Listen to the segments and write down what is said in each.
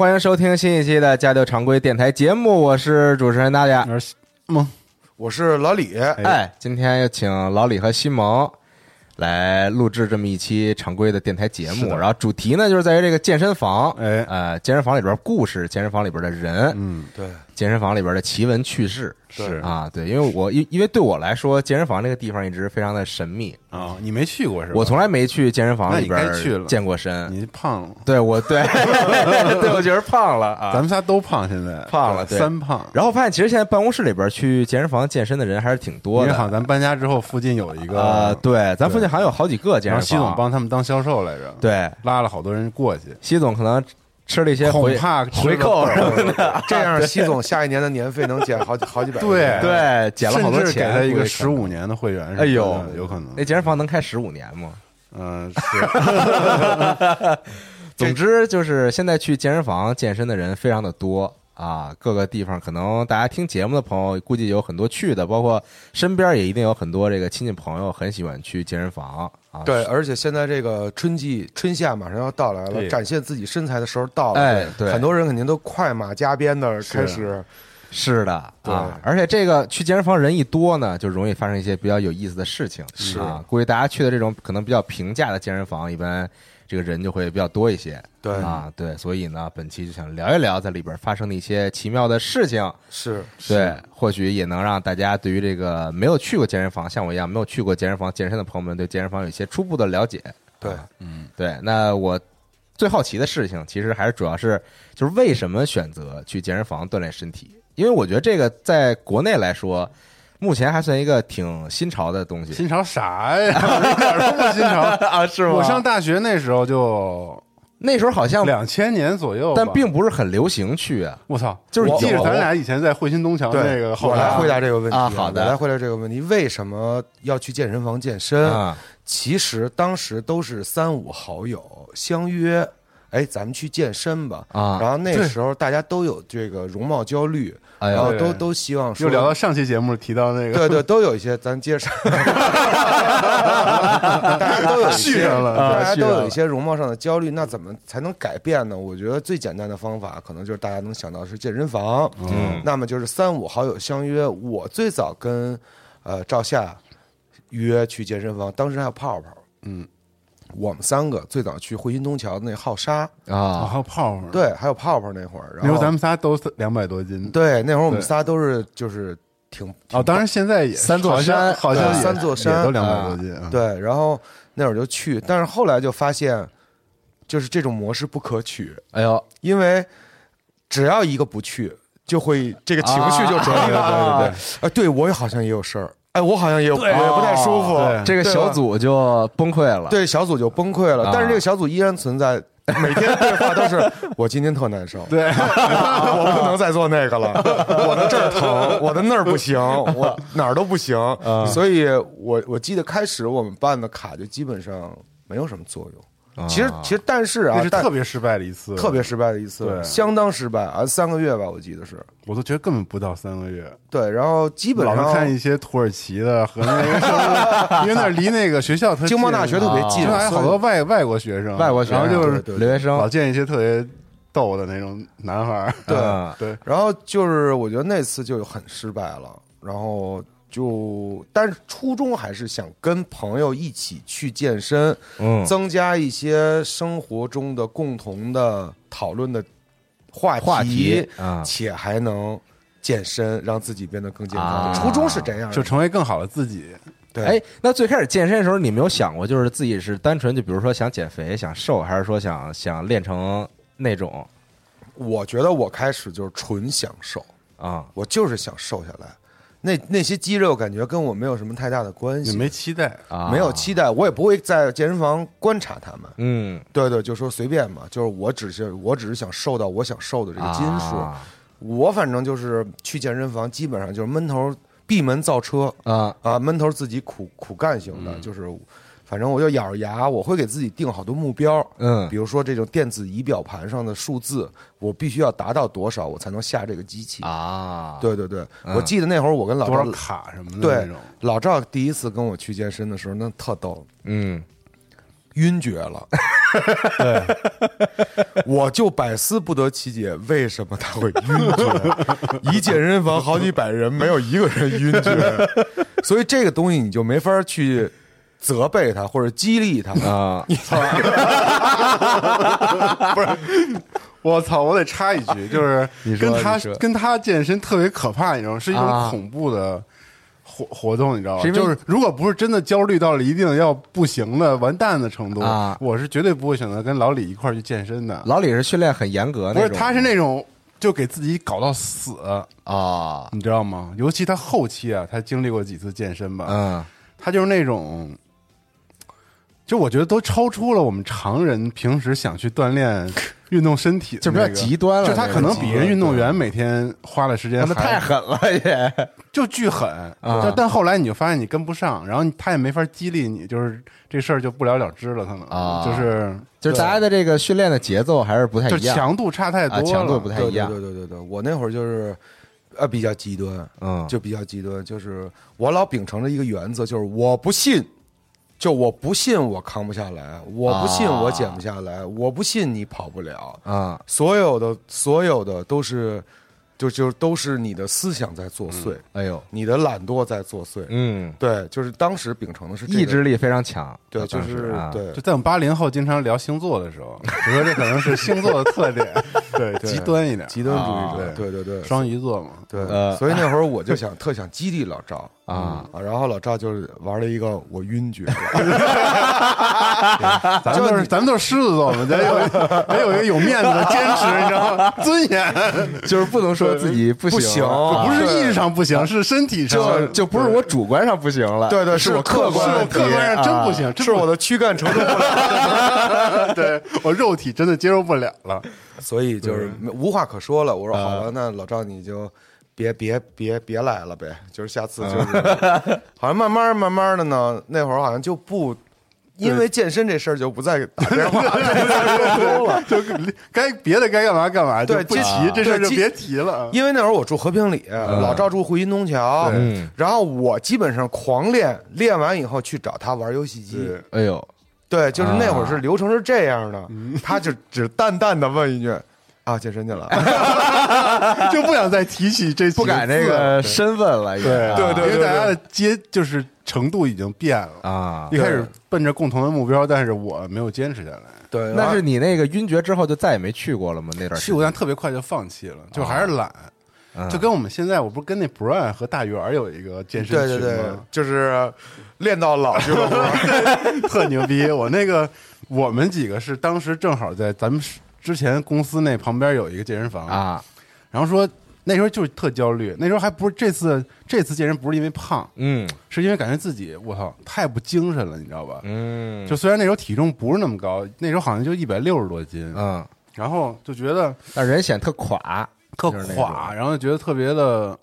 欢迎收听新一期的家教常规电台节目，我是主持人大家。我是蒙，我是老李，哎，今天又请老李和西蒙来录制这么一期常规的电台节目，然后主题呢就是在于这个健身房，哎。呃，健身房里边故事，健身房里边的人，嗯，对，健身房里边的奇闻趣事，是啊，对，因为我因因为对我来说，健身房这个地方一直非常的神秘，啊，你没去过是吧？我从来没去健身房里那你该去边了健过身，你胖了，对我对 对我觉得胖了啊，咱们仨都胖，现在胖了对三胖。然后发现其实现在办公室里边去健身房健身的人还是挺多的。因为好像咱搬家之后，附近有一个呃，，对，咱附近好像有好几个健身房。然后西总帮他们当销售来着，，对，拉了好多人过去，西总可能吃了一些回恐怕回扣什么的，这样西总下一年的年费能减好几好几百。对对，减了好多甚至给钱，他一个。十五年的会员，哎呦，有可能，那健身房能开十五年吗？嗯，是，总之就是现在去健身房健身的人非常的多啊，各个地方可能大家听节目的朋友估计有很多去的，包括身边也一定有很多这个亲戚朋友很喜欢去健身房啊。对，而且现在这个春季春夏马上要到来了，展现自己身材的时候到了。哎对很多人肯定都快马加鞭的开始。是的对啊，而且这个去健身房人一多呢，就容易发生一些比较有意思的事情。是啊，估计大家去的这种可能比较平价的健身房，一般这个人就会比较多一些。对啊，对，所以呢，本期就想聊一聊在里边发生的一些奇妙的事情。是对，或许也能让大家对于这个没有去过健身房，像我一样没有去过健身房健身的朋友们，对健身房有一些初步的了解。对嗯对，那我最好奇的事情，其实还是主要是就是为什么选择去健身房锻炼身体？因为我觉得这个在国内来说，目前还算一个挺新潮的东西。新潮啥呀？一点都不新潮啊，是吗我上大学那时候就那时候好像，两千年左右，但并不是很流行去啊。我操，就是记得咱俩以前在汇鑫东桥对，那个后来我来回答这个问题啊好的我来回答这个问题。为什么要去健身房健身？啊其实当时都是三五好友相约，哎，咱们去健身吧。啊。然后那时候大家都有这个容貌焦虑，哎然后都都希望说又聊到上期节目提到那个，对对，都有一些，咱接着上，大家都有续上了大家都有一些容貌上的焦虑，那怎么才能改变呢？我觉得最简单的方法，可能就是大家能想到是健身房，嗯，那么就是三五好友相约。我最早跟呃赵夏约去健身房，当时还有泡泡，嗯，我们三个最早去汇鑫东桥的那浩沙，啊，啊还有泡泡，，对，还有泡泡那会儿，然后那时候咱们仨都两百多斤，对那会儿我们对。仨都是就是挺哦，当然现在也三座好像山好像也三座山也都两百多斤啊，对，然后那会儿就去，但是后来就发现，就是这种模式不可取，哎呦，因为只要一个不去，就会这个情绪就转移了。啊对对对，啊，对我也好像也有事儿，哎，我好像也有也不太舒服，对这个小组就崩溃了。对小组就崩溃了啊，但是这个小组依然存在。每天对话都是 我今天特难受，对，我不能再做那个了，我的这儿疼，我的那儿不行，我哪儿都不行，所以我我记得开始我们办的卡就基本上没有什么作用。其实其实但是啊那，是但特别失败的一次，特别失败的一次，对。相当失败啊，三个月吧，我记得是。我都觉得根本不到三个月，对，然后基本老是上看一些土耳其的和那个什么，因为那儿离那个学校特近经贸大学特别近，还有好多外外国学生，外国学生然后就是留学生。老见一些特别逗的那种男孩儿，对。啊 对，然后就是我觉得那次就很失败了，然后就但是初衷还是想跟朋友一起去健身，嗯增加一些生活中的共同的讨论的话题，话题啊且还能健身，让自己变得更健康。啊初衷是这样，就成为更好的自己。对，哎，那最开始健身的时候，你没有想过，就是自己是单纯就比如说想减肥、想瘦，还是说想想练成那种我觉得我开始就是纯享受，啊？我就是想瘦下来。那那些肌肉感觉跟我没有什么太大的关系，也没期待，啊，没有期待，我也不会在健身房观察他们。嗯，对对，就说随便嘛，就是我只是我只是想瘦到我想瘦的这个斤数。啊我反正就是去健身房，基本上就是闷头闭门造车啊啊，闷头自己苦苦干型的，就是反正我就咬着牙，我会给自己定好多目标。嗯比如说这种电子仪表盘上的数字，我必须要达到多少，我才能下这个机器。啊，对对对，嗯我记得那会儿我跟老赵卡什么的那对种，老赵第一次跟我去健身的时候，那特逗，嗯晕厥了。对，我就百思不得其解，为什么他会晕厥？一健身房好几百人，没有一个人晕厥，所以这个东西你就没法去责备他或者激励他。啊你操！不是我操！我得插一句，就是你说跟他跟他健身特别可怕，你知道吗？是一种啊恐怖的活活动，你知道吗？就是如果不是真的焦虑到了一定要不行的完蛋的程度啊我是绝对不会选择跟老李一块儿去健身的。老李是训练很严格的，不是，他是那种就给自己搞到死，啊，你知道吗？尤其他后期啊，他经历过几次健身吧，嗯他就是那种，就我觉得都超出了我们常人平时想去锻炼、运动身体的这 比较极端了就他可能比人运动员每天花的时间那还太狠了也。就巨狠，啊。但但后来你就发现你跟不上，然后他也没法激励你，就是这事儿就不了了之了，可能。啊。就是就是大家的这个训练的节奏还是不太就一样，强度差太多了，啊强度不太对一样。对对对对对，我那会儿就是呃比较极端，嗯。就比较极端，就是我老秉承着一个原则，就是我不信。就我不信我扛不下来，我不信我减不下来，我不信你跑不了，啊。所有的所有的都是，就就都是你的思想在作祟，哎呦。你的懒惰在作祟。嗯，对，就是当时秉承的是这个。意志力非常强，对，就是啊对就在我们八零后经常聊星座的时候，我说这可能是星座的特点，对，对极端一点，极端主义啊者，对对对，双鱼座嘛，对，呃所以那会儿我就 想特想激励老赵啊啊，然后老赵就是玩了一个我晕厥了，咱们都是咱们都是狮子座嘛，咱有得有一个有面子的坚持，你知道吗？尊严就是不能说自己不不行，啊不是意识上不行，是身体上就就不是我主观上不行了，对对是我客观是我客观上真不行，啊是我的躯干承受不了，对我肉体真的接受不了了。所以就是无话可说了。我说好了，那老赵你就别别别别来了呗，就是下次就是，好像慢慢慢慢的呢，那会儿好像就不。因为健身这事儿就不再打电话，了。就该别的该干嘛干嘛，就对基不提这事儿就别提了。因为那会儿我住和平里，老赵住回新东桥，然后我基本上狂练，练完以后去找他玩游戏机。对。哎呦，对，就是那会儿是流程是这样的，他就只淡淡的问一句：“啊，健身去了。就不想再提起这几不敢那个身份了，也对啊。对对因为大家的接就是程度已经变了。啊一。开始奔着共同的目标，但是我没有坚持下来。对，那是你那个晕厥之后就再也没去过了吗？那段时间去过，但特别快就放弃了，就还是懒。嗯就跟我们现在，我不是跟那 Brian 和大圆儿有一个健身对对对群吗？，就是练到老俱乐部。特牛逼！我那个我们几个是当时正好在咱们之前公司那旁边有一个健身房，啊，然后说那时候就是特焦虑，那时候还不是这次这次健身不是因为胖，嗯。是因为感觉自己我操太不精神了，你知道吧？嗯，就虽然那时候体重不是那么高，那时候好像就一百六十多斤，嗯，然后就觉得但人显特垮，特就是那种。垮，然后就觉得特别的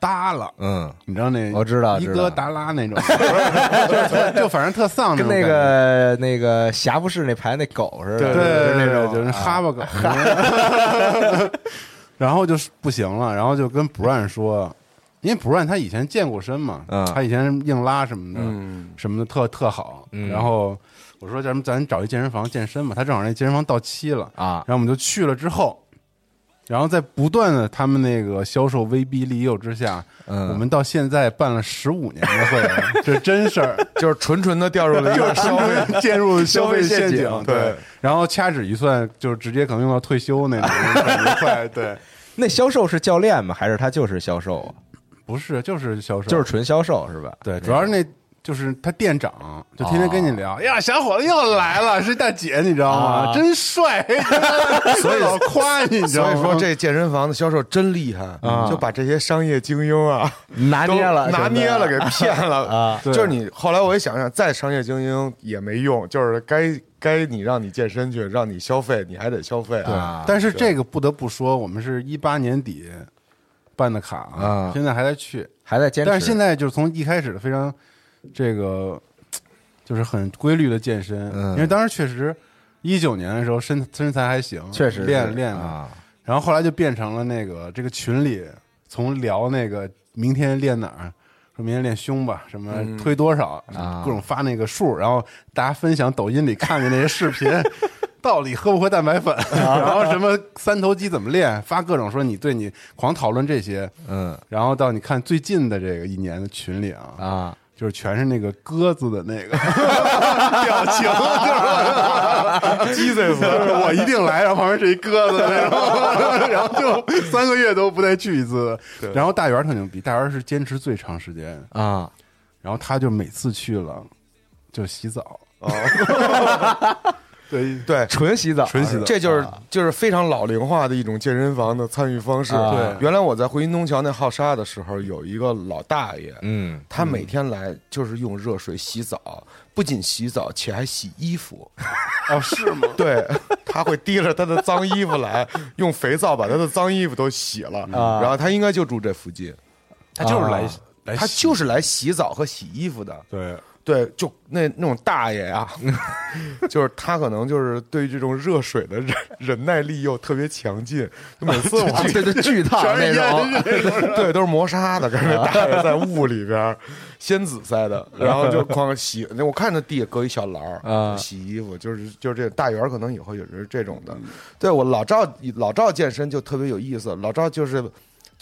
耷拉。嗯，你知道那我知道一知道。哥达拉那种，就特就反正特丧那跟那感觉，个那个侠不士那排那狗似的，对就是那种就是啊哈巴狗，然后就是不行了，然后就跟 Brian 说，因为 Brian 他以前健过身嘛，嗯。他以前硬拉什么的，嗯。什么的特特好，嗯。然后我说咱们咱找一健身房健身吧，他正好那健身房到期了，啊。然后我们就去了之后。然后在不断的他们那个销售威逼利诱之下，嗯我们到现在办了十五年的会了，这真事儿。就是纯纯的掉入了一个消费。陷入消费陷阱阱，对。然后掐指一算，就是直接可能用到退休那种，很快。对，那销售是教练吗？还是他就是销售啊？不是，就是销售，就是纯销售是吧？对，主要是那就是他店长，就天天跟你聊，呀，小伙子又来了，是大姐，你知道吗？啊。真帅，所以老夸你，你知道吗？所以说这健身房的销售真厉害，啊。就把这些商业精英啊拿捏了，拿捏了，给骗了。啊。就是你后来我一想想，再商业精英也没用，就是该该你让你健身去，让你消费，你还得消费对啊但是这个不得不说，我们是一八年底办的卡啊现在还在去，还在坚持。但是现在就是从一开始的非常这个 就是很规律的健身，嗯。因为当时确实一九年的时候身身材还行，确实是练练了，啊，然后后来就变成了那个这个群里从聊那个明天练哪儿。说明天练胸吧，什么推多少，啊各种发那个数，然后大家分享抖音里看的那些视频，到底喝不喝蛋白粉，然后什么三头肌怎么练，发各种说你对你狂讨论这些，嗯。然后到你看最近的这个一年的群里啊，啊，就是全是那个鸽子的那个 表情，就是 就是我一定来，然后旁边是一鸽子那种，然后就三个月都不带去一次。然后大圆特牛逼，大圆是坚持最长时间，啊，然后他就每次去了就洗澡，对对。纯洗澡，纯洗澡这就是就是非常老龄化的一种健身房的参与方式。啊对原来我在回云东桥那浩沙的时候，有一个老大爷，嗯他每天来就是用热水洗澡，不仅洗澡，且还洗衣服。哦是吗？对，他会提着他的脏衣服来，用肥皂把他的脏衣服都洗了。啊然后他应该就住这附近，他就是来啊来，他就是来洗澡和洗衣服的。对对，就那那种大爷呀、就是他可能就是对这种热水的忍忍耐力又特别强劲。每次我啊这就巨烫那种，对，都是磨砂的，跟那大爷 在雾里边儿，鲜紫色的，然后就光洗。那我看着地下搁一小篮洗衣服，就是就是这大圆可能以后也是这种的。对我老赵老赵健身就特别有意思，老赵就是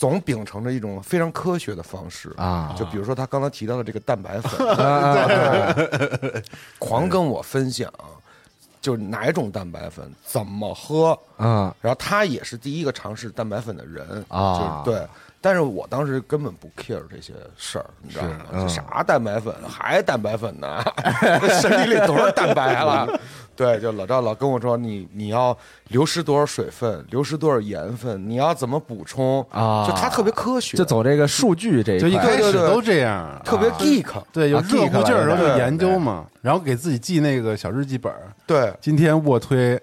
总秉承着一种非常科学的方式啊就比如说他刚才提到的这个蛋白粉，啊 狂跟我分享。就哪种蛋白粉怎么喝，啊然后他也是第一个尝试蛋白粉的人啊就对。但是我当时根本不 care 这些事儿，你知道吗？嗯这啥蛋白粉，还蛋白粉呢？身体里都是蛋白了。对，就老赵老跟我说，你你要流失多少水分，流失多少盐分，你要怎么补充啊就他特别科学，就走这个数据这一块，就一开始都这样，特别啊 geek，对，有啊热乎劲儿的时候就研究嘛，然后给自己记那个小日记本儿，对今天卧推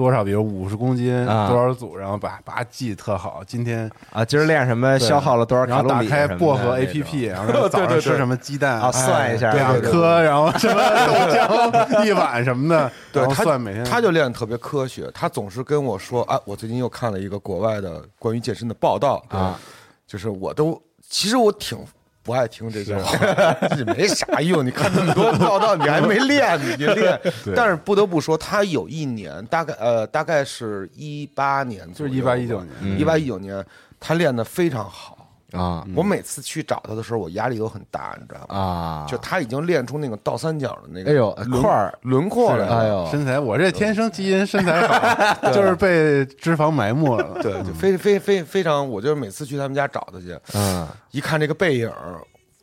多少，比如五十公斤啊多少组，然后把把它记特好。今天啊，今儿练什么消耗了多少然后打卡路里然后打？开薄荷 APP，然后早上 吃什么鸡蛋啊，算一下两颗，然后什么豆浆一碗什么的，对他算每天他就练的特别科学，他总是跟我说，啊，我最近又看了一个国外的关于健身的报道啊，就是我都其实我挺。不爱听这些话，这没啥用。你看那么多报道，你还没练，你就练。但是不得不说，他有一年，大概呃，大概是一八年就是一八一九年一八一九年，他练的非常好。啊。我每次去找他的时候，我压力都很大，你知道吗？啊，就他已经练出那个倒三角的那个，哎呦轮块儿。轮廓了。哎呦，身材，我这天生基因身材好，就是被脂肪埋没了。对，就非非非非常，我就是每次去他们家找他去，嗯。一看这个背影，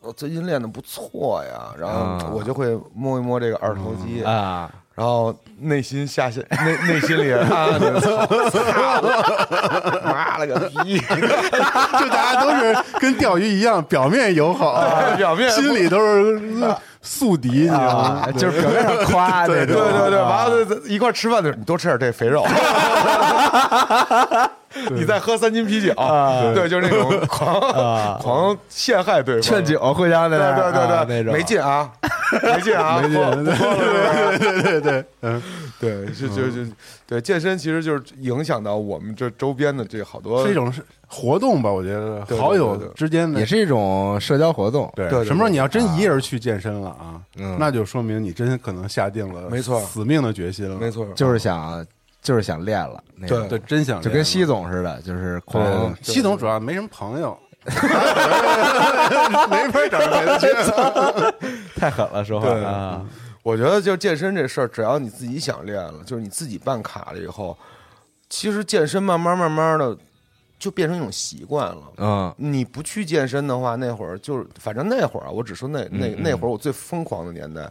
我最近练的不错呀，然啊后我就会摸一摸这个二头肌，啊，然后内心下线 内内心里啊，操妈了个逼，就大家都是跟钓鱼一样，表面友好，表面心里都是宿敌，你知道吗？啊，？就是表面上夸 那种，对对对，啊完了一块吃饭的时候，你多吃点这肥肉，你再喝三斤啤酒，对，就是那种 狂狂陷害对方，劝酒回家的，对对啊对对，那种。没劲啊，没劲啊，没劲，对对对，嗯，对，就就就对健身，其实就是影响到我们这周边的这好多是一种是活动吧？我觉得对对好友对对。之间的也是一种社交活动，对对对什么时候你要真一人去健身了啊，嗯。那就说明你真可能下定了没错。死命的决心了，没，错，就是想就是想练了，那种对，真想就跟西总似的，就是狂。对，西总主要没什么朋友，没法找人去。太狠了，说话。啊，我觉得就健身这事儿，只要你自己想练了，就是你自己办卡了以后，其实健身慢慢慢慢的就变成一种习惯了。嗯你不去健身的话，那会儿就是，反正那会儿啊，我只说那那那会儿我最疯狂的年代，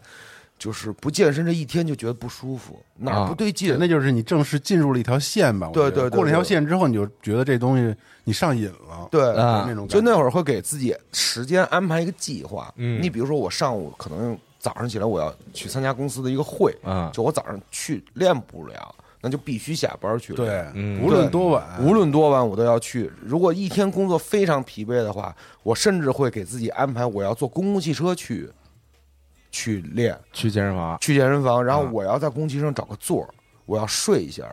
就是不健身这一天就觉得不舒服，哪儿啊不对劲，那就是你正式进入了一条线吧？对对对过了一条线之后，你就觉得这东西你上瘾了，对啊那种就那会儿会给自己时间安排一个计划。嗯你比如说我上午可能早上起来我要去参加公司的一个会，嗯就我早上去练不了，那就必须下班去练。对，嗯无论多晚，无论多晚我都要去。如果一天工作非常疲惫的话，我甚至会给自己安排我要坐公共汽车去去练，去健身房去健身房，然后啊我要在公共汽车上找个座儿，我要睡一下，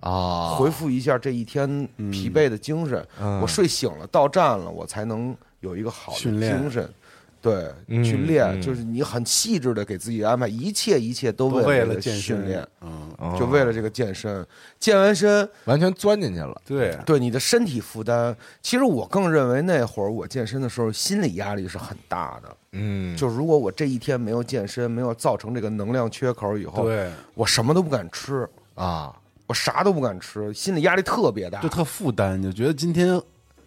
啊，回复一下这一天疲惫的精神。嗯我睡醒了，到站了，我才能有一个好的精神。对，嗯去练嗯就是你很细致的给自己安排，一切一切都都为了健身训练，，嗯，哦就为了这个健身。健完身，完全钻进去了，对，对你的身体负担，其实我更认为那会儿我健身的时候，心理压力是很大的。嗯，就如果我这一天没有健身，没有造成这个能量缺口以后，对，我什么都不敢吃，啊，我啥都不敢吃，心理压力特别大。就。特负担，就觉得今天，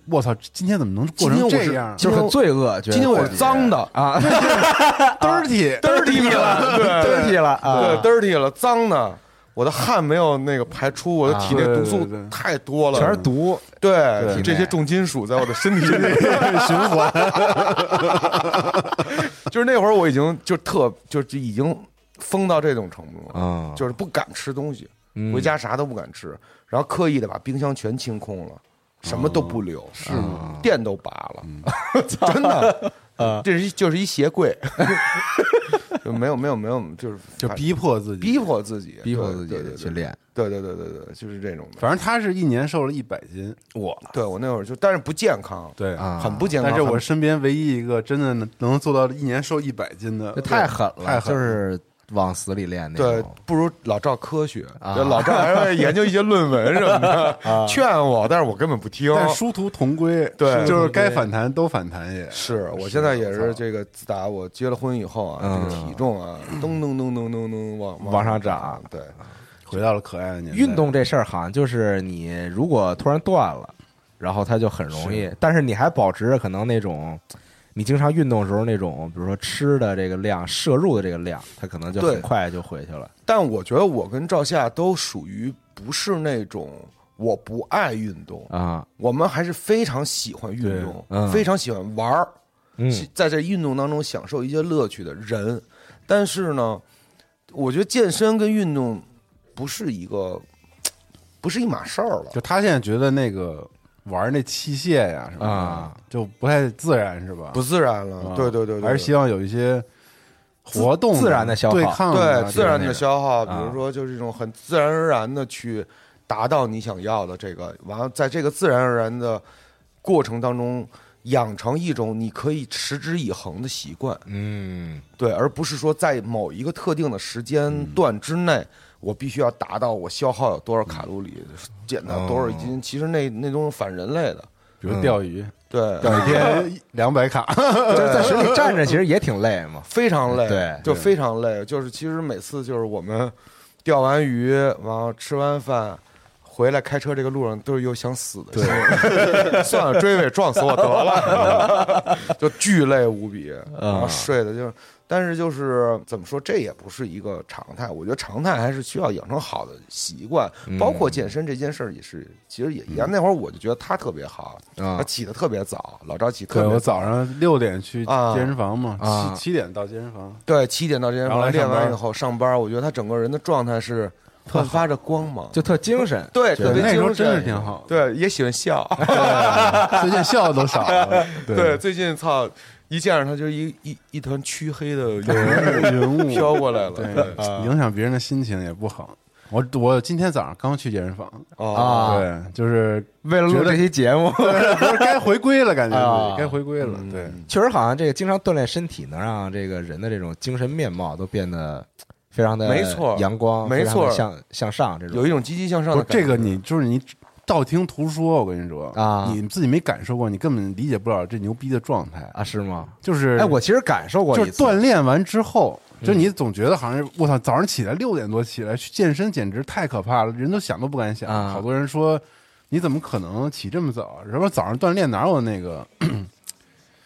我操，今天怎么能过成这样就是很罪恶，今天我是脏的啊？dirty，，dirty 了，对，dirty 了啊，对，dirty 了，脏的。我的汗没有那个排出，我的体内毒素太多了，全是毒，对对这些重金属在我的身体里 循环，就是那会儿我已经就特就已经疯到这种程度了，嗯就是不敢吃东西，嗯回家啥都不敢吃，然后刻意的把冰箱全清空了，什么都不留，是吗？电都拔了，真的，这是就是一鞋柜，就没有没有没有，就是就逼迫自己，逼迫自己，逼迫自己对对对去练，对对对对对，就是这种的。反正他是一年瘦了一百斤，我对我那会儿就，但是不健康，对。啊。很不健康。但是我很身边唯一一个真的能能做到一年瘦一百斤的，这太狠了，太狠了。就是往死里练那对，不如老赵科学，啊。老赵还会研究一些论文什么的，劝我，但是我根本不听。但殊途同归，对就是该反弹都反弹也。是我现在也是这个，自打我结了婚以后啊，嗯。这个体重啊，咚咚咚咚咚咚往往上涨。对，回到了可爱的年代，运动这事儿好像就是你如果突然断了，然后它就很容易，但是你还保持着可能那种你经常运动的时候那种，比如说吃的这个量、摄入的这个量，它可能就很快就回去了。但我觉得我跟赵夏都属于不是那种我不爱运动，啊，我们还是非常喜欢运动，嗯非常喜欢玩儿，嗯在这运动当中享受一些乐趣的人。但是呢，我觉得健身跟运动不是一个，不是一码事儿了。就他现在觉得那个玩那器械呀什么的啊，就不太自然，是吧？不自然了，啊。对对对对，还是希望有一些活动自然的消耗对抗对啊自然的消耗，比啊如说就是一种很自然而然的去达到你想要的这个，完了在这个自然而然的过程当中，养成一种你可以持之以恒的习惯，嗯。对，而不是说在某一个特定的时间段之内，我必须要达到我消耗有多少卡路里，减到多少斤，其实那那都是反人类的，比如钓鱼，对，一天两百卡，就是在水里站着，其实也挺累嘛。非常累，对。就非常累。就是其实每次就是我们钓完鱼，然后吃完饭。回来开车这个路上都是有想死的心，算了，追尾撞死我得了，就巨累无比，然后睡的就，但是就是怎么说，这也不是一个常态。我觉得常态还是需要养成好的习惯，包括健身这件事儿也是，其实也一样。那会儿我就觉得他特别好，啊他起的特别早，老赵起特对别我早上六点去啊健身房嘛，啊七七点到健身房，对，七点到健身然后来房练完以后上班，我觉得他整个人的状态是焕发着光芒，就特精神，对，特别精神那时候真是挺好对，也喜欢笑，最近笑的都少了，对，最近操，一见着他就一一一团黢黑的云人物 飘过来了，对对，影响别人的心情也不好。我我今天早上刚去健身房，哦，啊对，就是为了录这期节目，该回归了，感觉啊该回归了，对。确实好像这个经常锻炼身体，能让这个人的这种精神面貌都变得非常的没错阳光，没错向向上这种有一种积极向上的感觉这个，你就是你道听途说，我跟你说啊你自己没感受过，你根本理解不了这牛逼的状态。啊，是吗？就是哎，我其实感受过就是，锻炼完之后，就你总觉得好像我操，早上起来六点多起来去健身，简直太可怕了，人都想都不敢想。啊好多人说你怎么可能起这么早？什么早上锻炼哪有那个？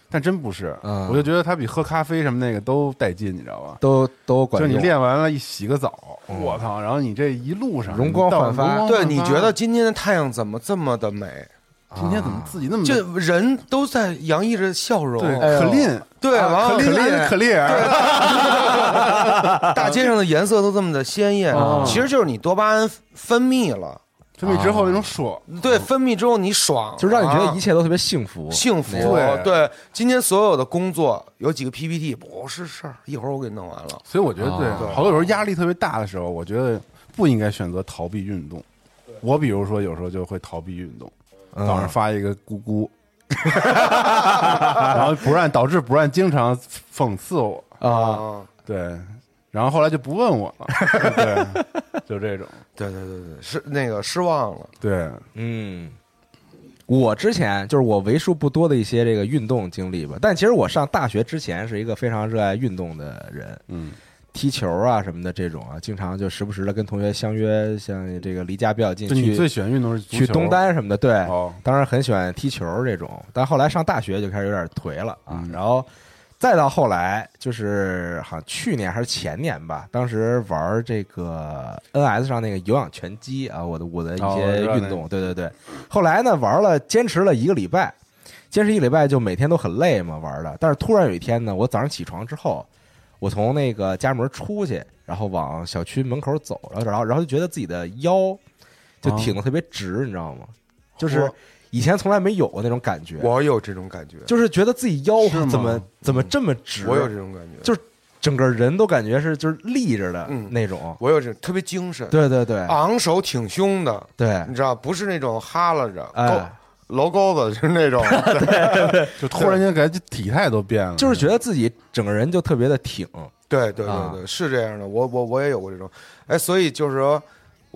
但真不是，嗯我就觉得它比喝咖啡什么那个都带劲，你知道吧？都都管就你练完了，一洗个澡，我操！然后你这一路上容光焕发对，容光焕发你觉得今天的太阳怎么这么的美？今天怎么自己那么这人都在洋溢着笑容，对哎呦可练对，完了可练可练，大街上的颜色都这么的鲜艳，其实就是你多巴胺分泌了，分泌之后那种爽，对，分泌之后你爽，就让你觉得一切切都特别幸福，幸福。对。对，今天所有的工作有几个 PPT 不是事儿，一会儿我给你弄完了。所以我觉得对啊，好多时候压力特别大的时候，我觉得不应该选择逃避运动。我比如说有时候就会逃避运动，嗯。早上发一个咕咕，然后不让导致不让经常讽刺我，啊，啊，对，然后后来就不问我了，对，就这种，对对对对，失那个失望了。对，嗯。我之前就是我为数不多的一些这个运动经历吧，但其实我上大学之前是一个非常热爱运动的人，嗯，踢球啊什么的这种啊，经常就时不时的跟同学相约，像这个离家比较近就你最去喜欢运动是去东单什么的，对，哦，当然很喜欢踢球这种，但后来上大学就开始有点颓了啊，嗯。然后再到后来就是好像去年还是前年吧，当时玩这个 NS 上那个有氧拳击啊，我的我的一些运动，对对对，后来呢玩了坚持了一个礼拜，坚持一个礼拜就每天都很累嘛玩的，但是突然有一天呢，我早上起床之后，我从那个家门出去，然后往小区门口走，然后然后然后就觉得自己的腰就挺的特别直，你知道吗？就是我以前从来没有过那种感觉，我有这种感觉，就是觉得自己腰怎么怎么这么直，我有这种感觉，就是整个人都感觉是就是立着的嗯。那种。我有这种特别精神，对对对。昂首挺胸的，对。你知道，不是那种哈拉着，哎。勾楼沟子，就是那种，就突然间感觉体态都变了，就是觉得自己整个人就特别的挺。对对啊对对，是这样的，我我我也有过这种，哎，所以就是说，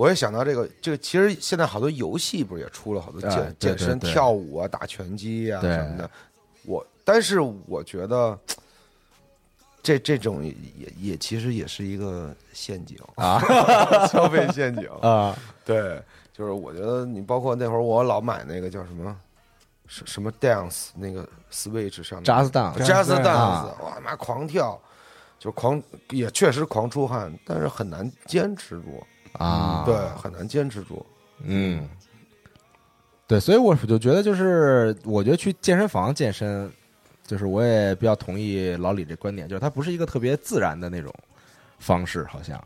我也想到这个，这个其实现在好多游戏不是也出了好多哎健对健身、跳舞啊、打拳击啊什么的，我但是我觉得。这这种也也也其实也是一个陷阱啊，消费陷阱啊。对，就是我觉得你包括那会儿我老买那个叫什么什什么 dance 那个 Switch 上面 Just Dance 哇妈狂跳，就狂也确实狂出汗，但是很难坚持住，啊，对，很难坚持住。嗯，对，所以我就觉得，就是我觉得去健身房健身，就是我也比较同意老李这观点，就是它不是一个特别自然的那种方式，好像。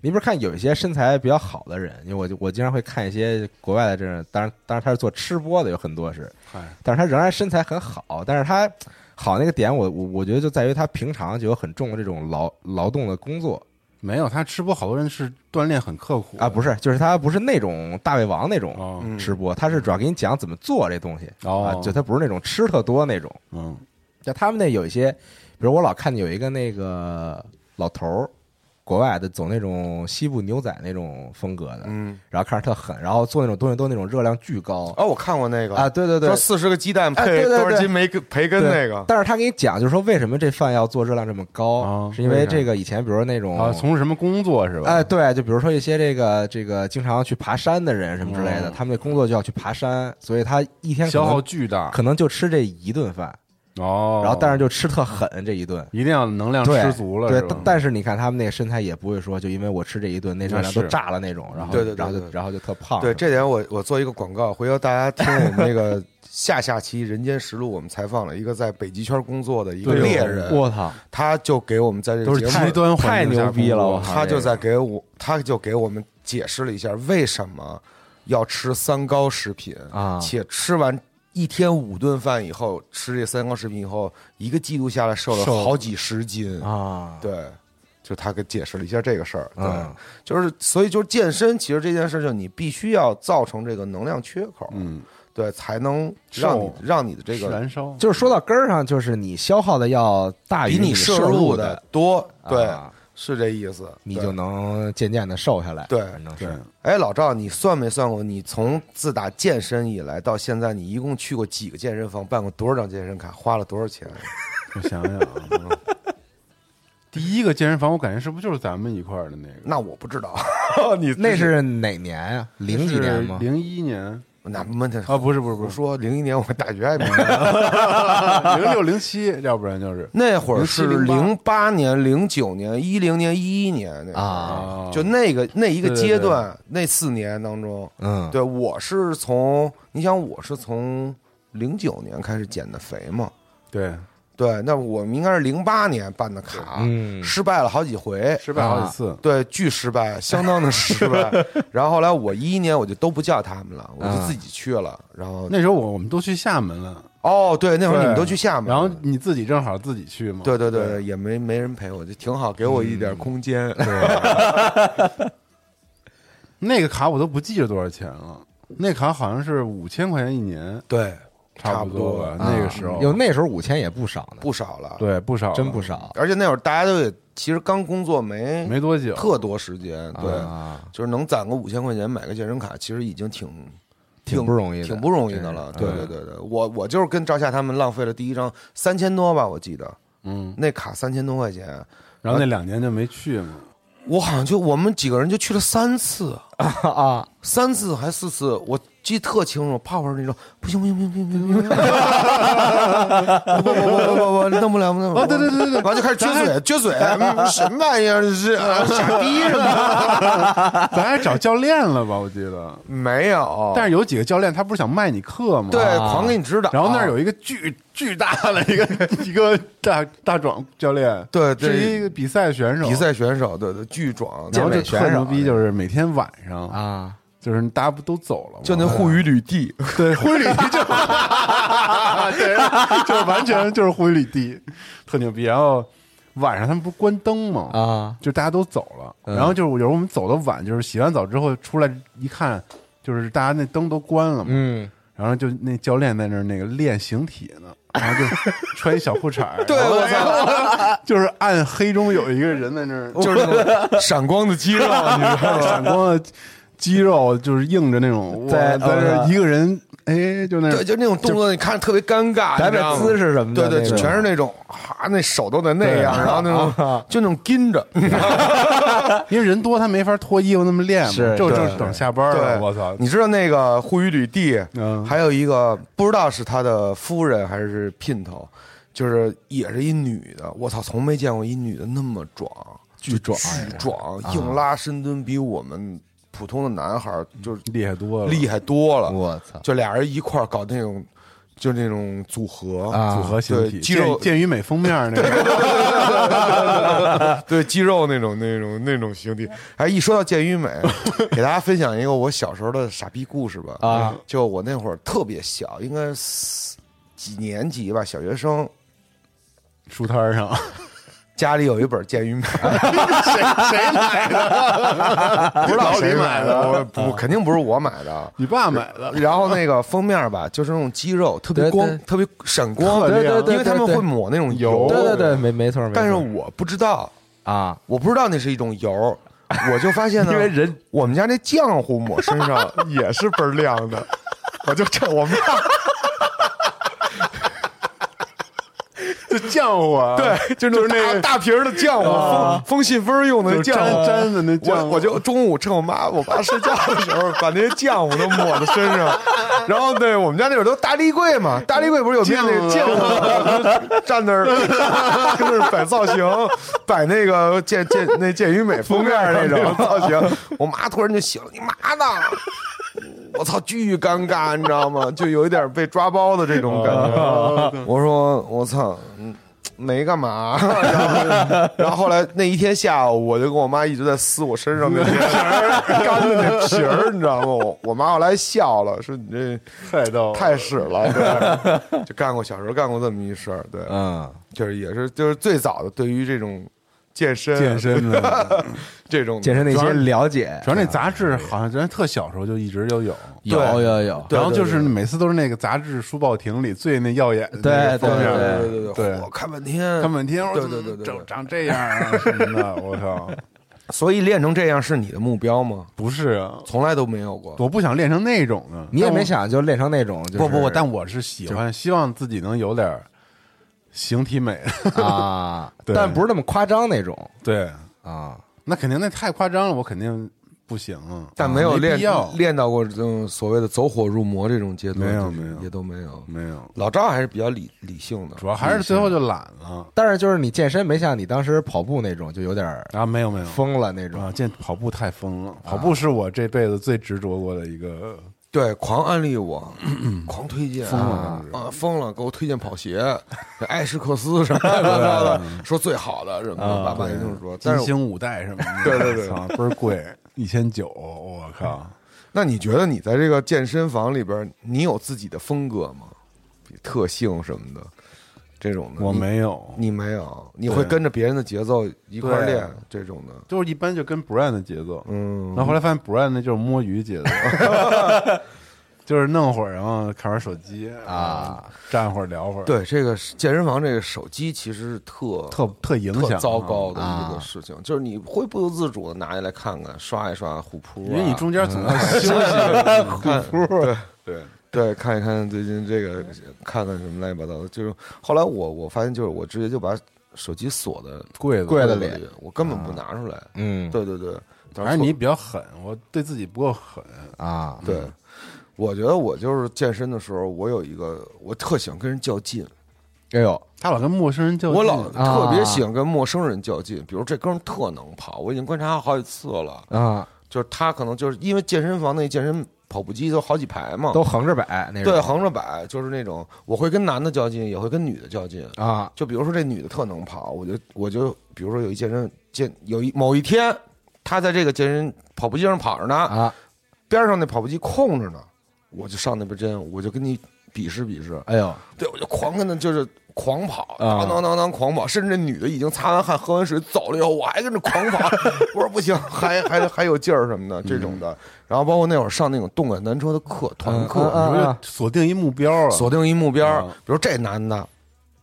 你不是看有一些身材比较好的人，因为我就我经常会看一些国外的这种，当然当然他是做吃播的，有很多是，但是他仍然身材很好，但是他好那个点我，我我觉得就在于他平常就有很重的这种劳劳动的工作没有他吃播，好多人是锻炼很刻苦。啊，不是，就是他不是那种大胃王那种吃播，他是主要给你讲怎么做这东西哦。啊，就他不是那种吃特多那种。嗯。像他们那有一些，比如我老看见有一个那个老头儿，国外的走那种西部牛仔那种风格的，嗯，然后看着特狠，然后做那种东西都那种热量巨高。哦，我看过那个。啊，，对对对。说，四十个鸡蛋哎配多少斤梅培根那个，但是他给你讲，就是说为什么这饭要做热量这么高，哦是因为这个以前比如说那种啊，从事什么工作是吧？哎，对，就比如说一些这个这个经常去爬山的人什么之类的，哦。他们的工作就要去爬山，所以他一天消耗巨大。可能就吃这一顿饭，哦，然后但是就吃特狠这一顿。一定要能量对，吃足了，对但是你看他们那个身材也不会说，就因为我吃这一顿，那热量都炸了那种，然后对对对然后就然后就特胖。对这点我我做一个广告，回头大家听我们那个下下期《人间实录》，我们采访了一个在北极圈工作的一个猎人，我操，他就给我们在这都是个节目极端环太牛逼了！我靠，他就在给我，他就给我们解释了一下为什么要吃三高食品啊且吃完一天五顿饭以后，吃这三高食品以后，一个季度下来瘦了好几十斤。啊，对，就他给解释了一下这个事儿。对，嗯就是所以就是健身，其实这件事情你必须要造成这个能量缺口，嗯，对，才能让你让你的这个燃烧。就是说到根儿上，就是你消耗的要大于你摄入的，多，对，啊是这意思。你就能渐渐的瘦下来。对反正是对，哎，老赵，你算没算过？你从自打健身以来到现在，你一共去过几个健身房，办过多少张健身卡，花了多少钱？我想想啊，嗯 第一个健身房我感觉是不是就是咱们一块儿的那个？那我不知道，你那是哪年啊？零几年吗？零一年那么的啊，不是不是不是，说零一年我大学还没呢，零六 零七，要不然就是。那会儿是零八。年、零九年、一零年、一一年那会儿啊。就那个那一个对对对。阶段，那四年当中，嗯，对我是从你想我是从零九年开始减的肥嘛，对，对，那我们应该是零八年办的卡，嗯失败了好几回，失败好几次。对，巨失败，相当的失败。然后后来我一一年我就都不叫他们了，我就自己去了。然后那时候我我们都去厦门了，哦，对，那会儿你们都去厦门，然后你自己正好自己去嘛。对对对，也没没人陪我，就挺好，给我一点空间。那个卡我都不记得多少钱了，那卡好像是五千块钱一年，对，差不多吧。那个时候。有那时候五千也不少呢，不少了。，对不少，真不少。而且那会儿大家都也其实刚工作没没多久，特多时间，对，啊就是能攒个五千块钱买个健身卡，其实已经挺挺不容易的。挺不容易的了。对对。对对，我我就是跟赵夏他们浪费了第一张三千多吧，我记得。嗯，那卡三千多块钱，然后那两年就没去嘛。我好像就我们几个人就去了三次，啊，三次还四次，我记得特清楚。泡泡那种不行不行不行不行不行不行，不不不不不不，弄不了弄不了。哦对对对对对完就开始撅嘴撅嘴，嗯什么玩意儿这是啊傻逼什么的？咱还找教练了吧？我记得，没有，但是有几个教练他不是想卖你课吗？对啊狂给你指导。然后那儿有一个巨巨大的一个 一个大大壮教练，对对是一个比赛选手，比赛选手，对对，巨壮，然后就特牛逼，就是每天晚上啊，就是大家不都走了吗？就那护鱼履地，对护理就 对，就是完全就是护理地，特牛逼。然后晚上他们不是关灯吗？啊，就大家都走了，嗯然后就是有时候我们走的晚，就是洗完澡之后出来一看，就是大家那灯都关了嘛，嗯，然后就那教练在那儿那个练形体呢，然后就穿一小裤衩儿，对我操，就是暗黑中有一个人在那儿，就是闪光的肌肉，你知道吗？闪光的肌肉，就是硬着那种，在在在这一个人哎，就那对，就那种动作，你看着特别尴尬，摆摆姿势什么的对对，全是那种啊，那手都得那样，然后那啊种 就那种跟着，因为人多，他没法脱衣服那么练嘛，是就就对等下班了。对，我操！你知道那个护宇旅弟，嗯还有一个不知道是他的夫人还是姘头，就是也是一女的，我操，从没见过一女的那么壮，巨壮，巨壮，硬拉深蹲比我们普通的男孩儿就是厉害多了，厉害多了。我操，就俩人一块儿搞那种，就那种组合啊组合形体，对肌肉健健与美封面那个，对肌肉那种那种那种形体。哎，一说到健与美，给大家分享一个我小时候的傻逼故事吧。啊，就我那会儿特别小，应该是几年级吧，小学生，书摊上家里有一本健与美，谁谁买的？不知道谁买买的。我不肯定不是我买的。你爸买的？然后那个封面吧，就是那种肌肉特别光对。对，特别闪光，对对对因为他们会抹那种油。对对对，没没错没错。但是我不知道，啊，我不知道那是一种油，我就发现呢，因为人。我们家那浆糊抹身上也是倍儿亮的，我就趁我妈就浆糊啊，对，就就是那大大瓶儿的浆糊，封封信封用的就浆糊。粘粘的那浆糊，我我就中午趁我妈我爸睡觉的时候，把那些浆糊都抹在身上，然后对我们家那会儿都大立柜嘛，大立柜不是有面那个浆糊站那儿 跟那儿摆造型，摆那个健健那健与美封面那种造型，我妈突然就醒了，你妈呢？我操，巨尴尬，你知道吗？就有一点被抓包的这种感觉。我说我操，嗯，没干嘛。然后，然后后来那一天下午，我就跟我妈一直在撕我身上那些 干的那皮儿，你知道吗？我我妈后来笑了，说你这太逗了，太屎了，对，就干过小时候干过这么一事儿，对，嗯，就是也是就是最早的对于这种健身。健身的。这种健身那些了解，主要那杂志好像咱特小时候就一直就有，有有有，然后就是每次都是那个杂志书报亭里最那耀眼的对那个封面。对对对。对我看半天，看半天，我说对对对对长长这样啊什么的，我靠，所以练成这样是你的目标吗？不是啊，从来都没有过。我不想练成那种的，你也没想就练成那种，不不不，但我是喜欢，希望自己能有点形体美，啊，对。但不是那么夸张那种。对，啊。那肯定那太夸张了，我肯定不行，但没有练没练到过这种所谓的走火入魔这种阶段，没有没有。也都没有。没有，老赵还是比较理理性的，主要还是最后就懒了。但是就是你健身没像你当时跑步那种，就有点啊，没有没有。疯了那种。啊，健跑步太疯了，跑步是我这辈子最执着过的一个，对狂安利我，狂推荐疯了啊啊疯了，给我推荐跑鞋，这艾什克斯什么的，说最好的什么的，爸爸就是说。但是金星五代什么的，对对对操，倍儿贵，一千九，我靠，那你觉得你在这个健身房里边，你有自己的风格吗？特性什么的这种的，我没有，你没有，你会跟着别人的节奏一块儿练这种的。就是一般就跟 Brian 的节奏，嗯。然后后来发现 Brian 那就是摸鱼节奏，就是弄会儿，然后看会儿手机啊，站会儿聊会儿，，对，这个健身房这个手机其实是特特特影响，糟糕的一啊个事情，就是你会不由自主的拿下来看看，刷一刷虎扑、啊，因为你中间总要 休息，看对对对，看一看最近这个，看看什么乱七八糟的。就是后来我我发现，就是我直接就把手机锁在柜子柜子里里，我根本不拿出来。嗯。对对对，还是你比较狠，我对自己不够狠，啊，对，我觉得我就是健身的时候，我有一个，我特喜欢跟人较劲，哎呦。他老跟陌生人较劲，我老啊特别喜欢跟陌生人较劲。比如这哥们特能跑，我已经观察他好几次了，啊，就是他可能就是因为健身房那健身跑步机都好几排嘛，都横着摆那种，对横着摆，就是那种我会跟男的较劲，也会跟女的较劲。啊。就比如说这女的特能跑，我就我就比如说有一健身健有一某一天，她在这个健身跑步机上跑着呢，啊，边上那跑步机空着呢，我就上那边真，我就跟你比试比试，哎呦。对我就狂跟她就是狂跑，啊。当当当当狂跑，甚至女的已经擦完汗、喝完水走了以后，我还跟着狂跑，我说不行，还还还有劲儿什么的这种的。然后包括那会儿上那种动感单车的课，团课，你说锁定一目标啊，锁定一目标，啊。比如这男的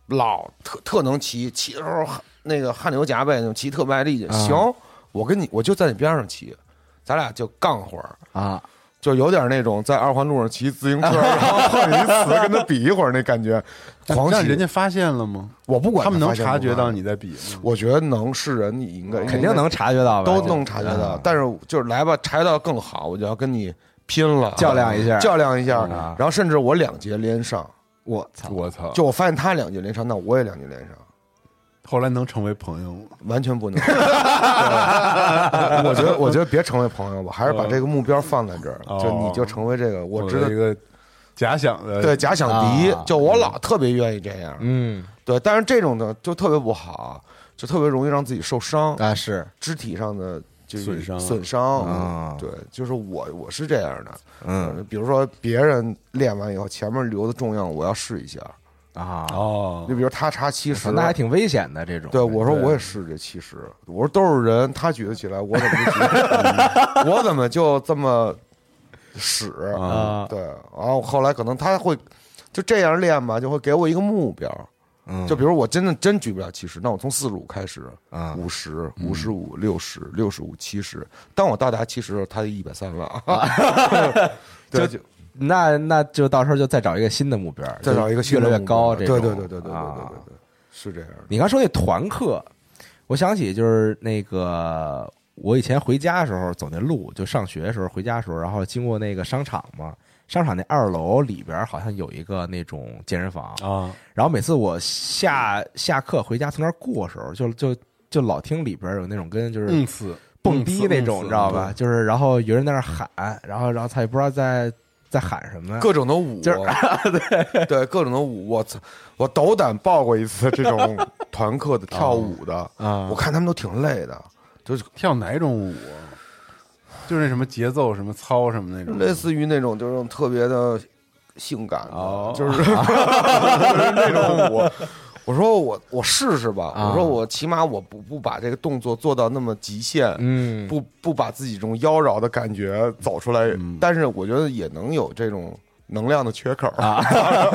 老特特能骑，骑的时候那个汗流浃背那种骑特卖力气，啊。行，我跟你我就在你边上骑，咱俩就杠会儿。啊。就有点那种在二环路上骑自行车，然后碰见一死跟他比一会儿那感觉，狂骑让人家发现了吗？我不管他们能察觉到你在比吗？我觉得能是人，你应该肯定能察觉到吧，都能察觉到嗯，但是就是来吧，察觉到更好，我就要跟你拼了，较量一下较量一下啊，然后甚至我两节连上，我操，我操！就我发现他两节连上，那我也两节连上。后来能成为朋友吗？完全不能。对我觉得，我觉得别成为朋友吧，还是把这个目标放在这儿，哦就你就成为这个，我知道一个假想的对假想敌啊，就我老特别愿意这样，嗯。对，但是这种的就特别不好，就特别容易让自己受伤，啊是，肢体上的就损伤。损伤。啊。对，就是我我是这样的，嗯。比如说别人练完以后前面留的重量，我要试一下，啊，哦。就比如他差七十，那还挺危险的这种，对，我说我也试这七十，我说都是人，他举得起来，我怎么就举不起来？我怎么就这么使啊。对，然后后来可能他会就这样练吧，就会给我一个目标，嗯。就比如我真的真举不了七十，那我从四十五开始，啊五十、五十五、六十、六十五、七十，当我到达七十的时候，他就一百三了，对，就那那就到时候就再找一个新的目标，再找一个越来越高，这种。对对对对对对对啊对对，是这样的。你刚说那团课，我想起就是那个我以前回家的时候走那路，就上学的时候回家的时候，然后经过那个商场嘛，商场那二楼里边好像有一个那种健身房，啊，然后每次我下下课回家从那儿过的时候，就就就老听里边有那种跟就是蹦迪那种，嗯你知道吧？？就是然后有人在那喊，然后然后他也不知道在在喊什么，各种的舞，就是 对。对，各种的舞，我操，我斗胆报过一次这种团课的跳舞的，啊。我看他们都挺累的，就是跳哪种舞啊？就是那什么节奏、什么操什么那种，类似于那种就是特别的性感的，哦。就是 就是那种舞。我说我我试试吧，啊我说我起码我不不把这个动作做到那么极限，嗯。不不把自己这种妖娆的感觉走出来，嗯。但是我觉得也能有这种能量的缺口啊。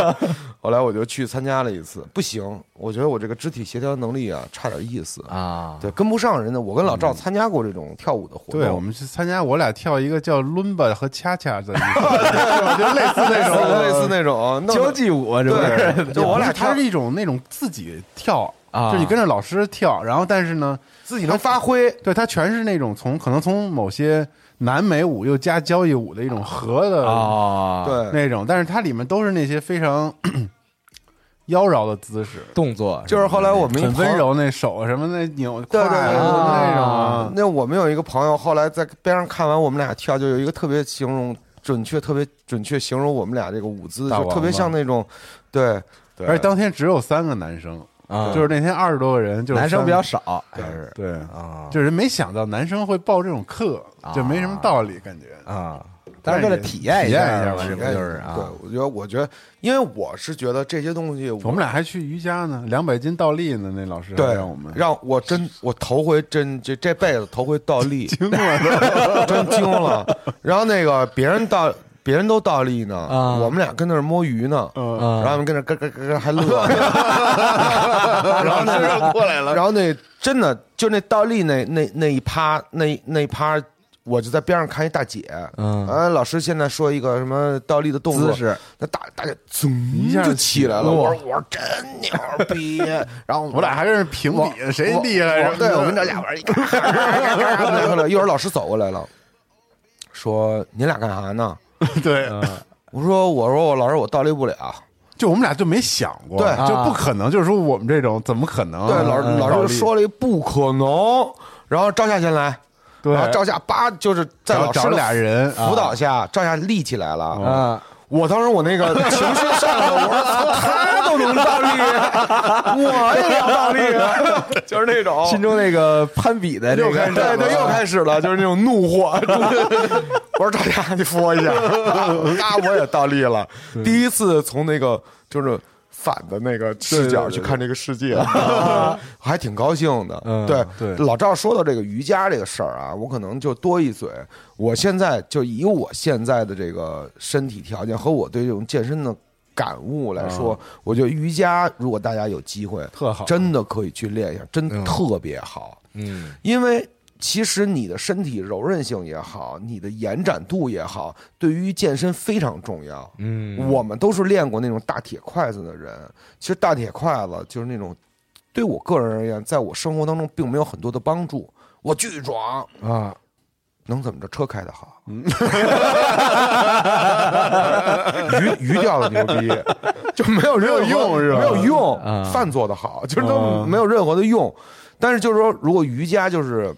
后来我就去参加了一次，不行，我觉得我这个肢体协调能力啊差点意思，啊，对，跟不上人家。我跟老赵参加过这种跳舞的活动，对，我们去参加，我俩跳一个叫伦巴和恰恰的我觉得类似那种，类似那种。交际舞啊，这不是。对，就我俩跳它是一种那种自己跳，啊。就你跟着老师跳，然后但是呢，自己能发挥，对，它全是那种从可能从某些南美舞又加交谊舞的一种合的啊，对，那种，但是它里面都是那些非常 妖娆的姿势，动作就是后来我们很温柔，那手什么那扭对对对胯呀那种啊，那我们有一个朋友，后来在边上看完我们俩跳，就有一个特别形容准确、特别准确形容我们俩这个舞姿，大王就特别像那种，对，对。而且当天只有三个男生，啊，就是那天二十多个人，就是男生比较少，还是对，啊就是没想到男生会报这种课，就没什么道理，感觉。啊，但是为了体验体验一下下嘛，嘛这不就是啊？对，我觉得，我觉得，因为我是觉得这些东西，我们俩还去瑜伽呢，两百斤倒立呢，那老师对让我们让我真我头回真这这辈子头回倒立，惊了都。真惊了。然后那个别人倒，别人都倒立呢，啊。我们俩跟那儿摸鱼呢，然后我们跟那咯咯咯咯还乐，然后那过来了，然后那真的就那倒立那那那一趴那那一趴，我就在边上看一大姐，嗯。啊，老师现在说一个什么倒立的动作那大大姐噌一下就起来了，我说我说真牛逼，然后我俩还跟人评比谁厉害对我们这俩玩儿一个，一会儿老师走过来了，说你俩干啥呢？对，我说我说我老师我倒立不了。就我们俩就没想过，对就不可能，就是说我们这种怎么可能啊？对，老老师说了一不可能，然后赵夏先来，对然后赵夏叭就是在老师的俩人辅导下，赵夏立起来了。啊，我当时我那个 情绪上来了，我说操他都能倒立，我也要倒立，就是那种。心中那个攀比的那个又开始，对对，又开始了，就是那种怒火。我说赵夏，你扶我一下，啊，我也倒立了，第一次从那个就是反的那个视角去看这个世界，还挺高兴的。嗯对对老赵说到这个瑜伽这个事儿啊，我可能就多一嘴。我现在就以我现在的这个身体条件和我对这种健身的。感悟来说，我觉得瑜伽，如果大家有机会，特好真的可以去练一下，真特别好。嗯因为其实你的身体柔韧性也好，你的延展度也好，对于健身非常重要。嗯，我们都是练过那种大铁筷子的人，其实大铁筷子就是那种，对我个人而言，在我生活当中并没有很多的帮助。我巨壮，啊，能怎么着？车开的好，鱼鱼钓的牛逼，就没有任何用是吧？没有用啊，饭做的好，就是都啊。没有任何的用。但是就是说，如果瑜伽就是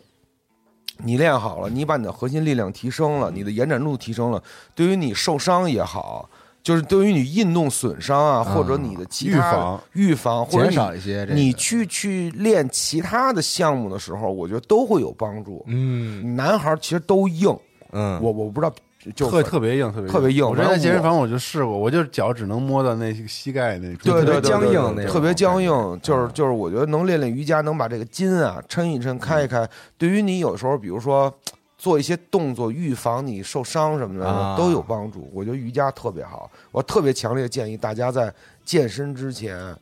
你练好了，你把你的核心力量提升了，你的延展度提升了，对于你受伤也好。就是对于你运动损伤啊，或者你的其他预防预防，或者减你少一些这个你去去练其他的项目的时候，我觉得都会有帮助。嗯男孩儿其实都硬，嗯，我我不知道，就特特别硬，特别特别硬我在健身房我就试过，我就是脚只能摸到那膝盖那对对对，僵硬那种特别僵硬，就是就是，我觉得能练练瑜伽，能把这个筋啊抻一抻、开一开，对于你有时候，比如说做一些动作，预防你受伤什么的啊都有帮助。我觉得瑜伽特别好，我特别强烈建议大家在健身之前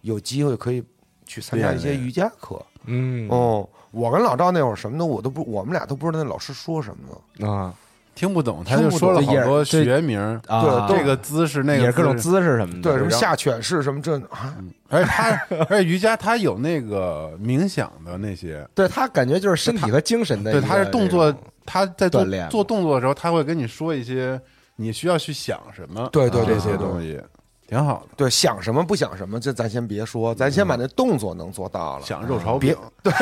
有机会可以去参加一些瑜伽课。嗯哦，我跟老赵那会儿什么的，我都不，我们俩都不知道那老师说什么了。啊听不懂，他就说了懂好多学名，啊，对这个姿势那个各种姿势。什么的，对，什么下犬式什么这啊，而且他，而且瑜伽他有那个冥想的那些，对他感觉就是身体和精神的对，他是动作，他在做锻炼。做动作的时候，他会跟你说一些你需要去想什么，对对对这些东西挺好的。对，想什么不想什么，这咱先别说，咱先把那动作能做到了。想肉炒饼，对，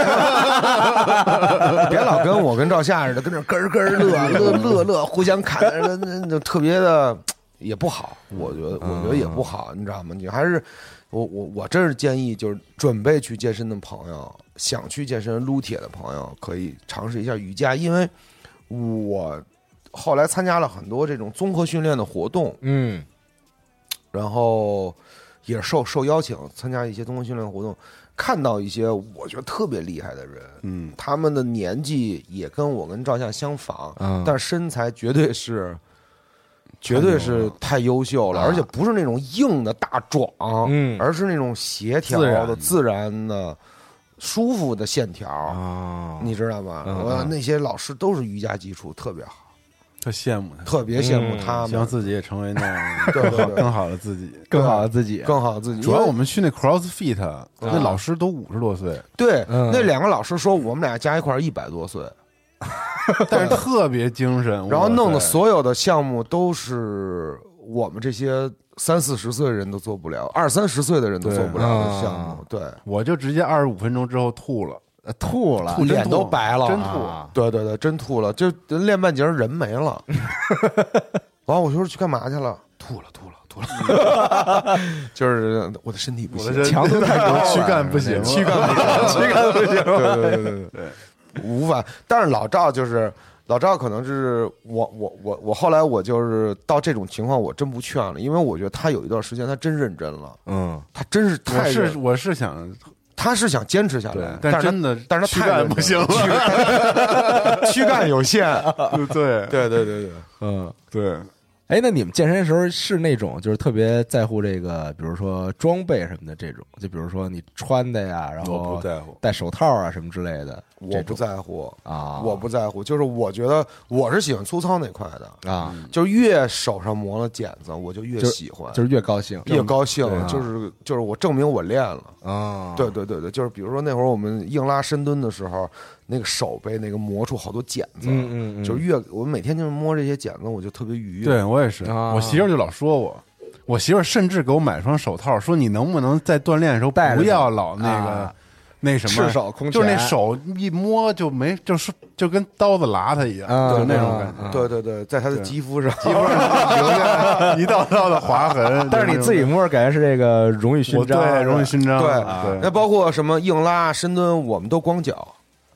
别老跟我跟赵夏似的，跟那咯儿咯乐乐乐乐，互相砍，那那那特别的也不好。我觉得，我觉得也不好，你知道吗？你还是我我我真是建议，就是准备去健身的朋友，想去健身撸铁的朋友，可以尝试一下瑜伽，因为我后来参加了很多这种综合训练的活动，嗯然后也受受邀请参加一些综合训练活动，看到一些我觉得特别厉害的人，嗯，他们的年纪也跟我跟赵夏相仿，嗯但身材绝对是。绝对是太优秀了，啊而且不是那种硬的大壮，嗯而是那种协调的、自然的舒服的线条，啊，你知道吗？嗯我嗯那些老师都是瑜伽基础特别好，特羡慕他，特别羡慕嗯他们，希望自己也成为那样 对对对。更好的自己。更好的自己，更好的自己。主要我们去那 CrossFit，那老师都五十多岁，对，嗯。那两个老师说我们俩加一块一百多岁，但是特别精神，然后弄的所有的项目都是我们这些三四十岁的人都做不了，二三十岁的人都做不了的项目。对，我就直接二十五分钟之后吐了，呃吐了，吐脸都白了，真吐啊对对对，真吐了，就练半截人没了。完，我说去干嘛去了？吐了，吐了，吐了，就是我的身体不行，强度太高，躯干不行，躯干不行，躯干不行，对对对对对，无法。但是老赵就是老赵，可能是我我我我后来我就是到这种情况，我真不劝了，因为我觉得他有一段时间他真认真了，嗯，他真是我太认是我是想，他是想坚持下来，但但是真的但是他躯干太不行了 躯干有限，对对对对对。嗯。对，哎，那你们健身的时候是那种就是特别在乎这个，比如说装备什么的这种，就比如说你穿的呀，然后我不在乎戴手套啊什么之类的，我不在乎啊我不在乎，就是我觉得我是喜欢粗糙那块的，啊，就是越手上磨了茧子，我就越喜欢，就是越高兴越高兴对，就是就是我证明我练了。啊，对对对对，就是比如说那会儿我们硬拉深蹲的时候，那个手被那个磨出好多茧子，嗯嗯嗯就是越我每天就是摸这些茧子，我就特别愉悦。对我也是，啊我媳妇儿就老说我。我媳妇儿甚至给我买双手套，说你能不能在锻炼的时候戴着不要老那个、啊那什么赤手空拳就是那手一摸就没，就是就跟刀子剌它一样，啊就那种啊感觉。啊对对对，在他的肌肤上，媳妇儿留下一道道的划痕，但是你自己摸着感觉是这个荣誉勋我章，对荣誉勋章，对对那包括什么硬拉、深蹲，我们都光脚，啊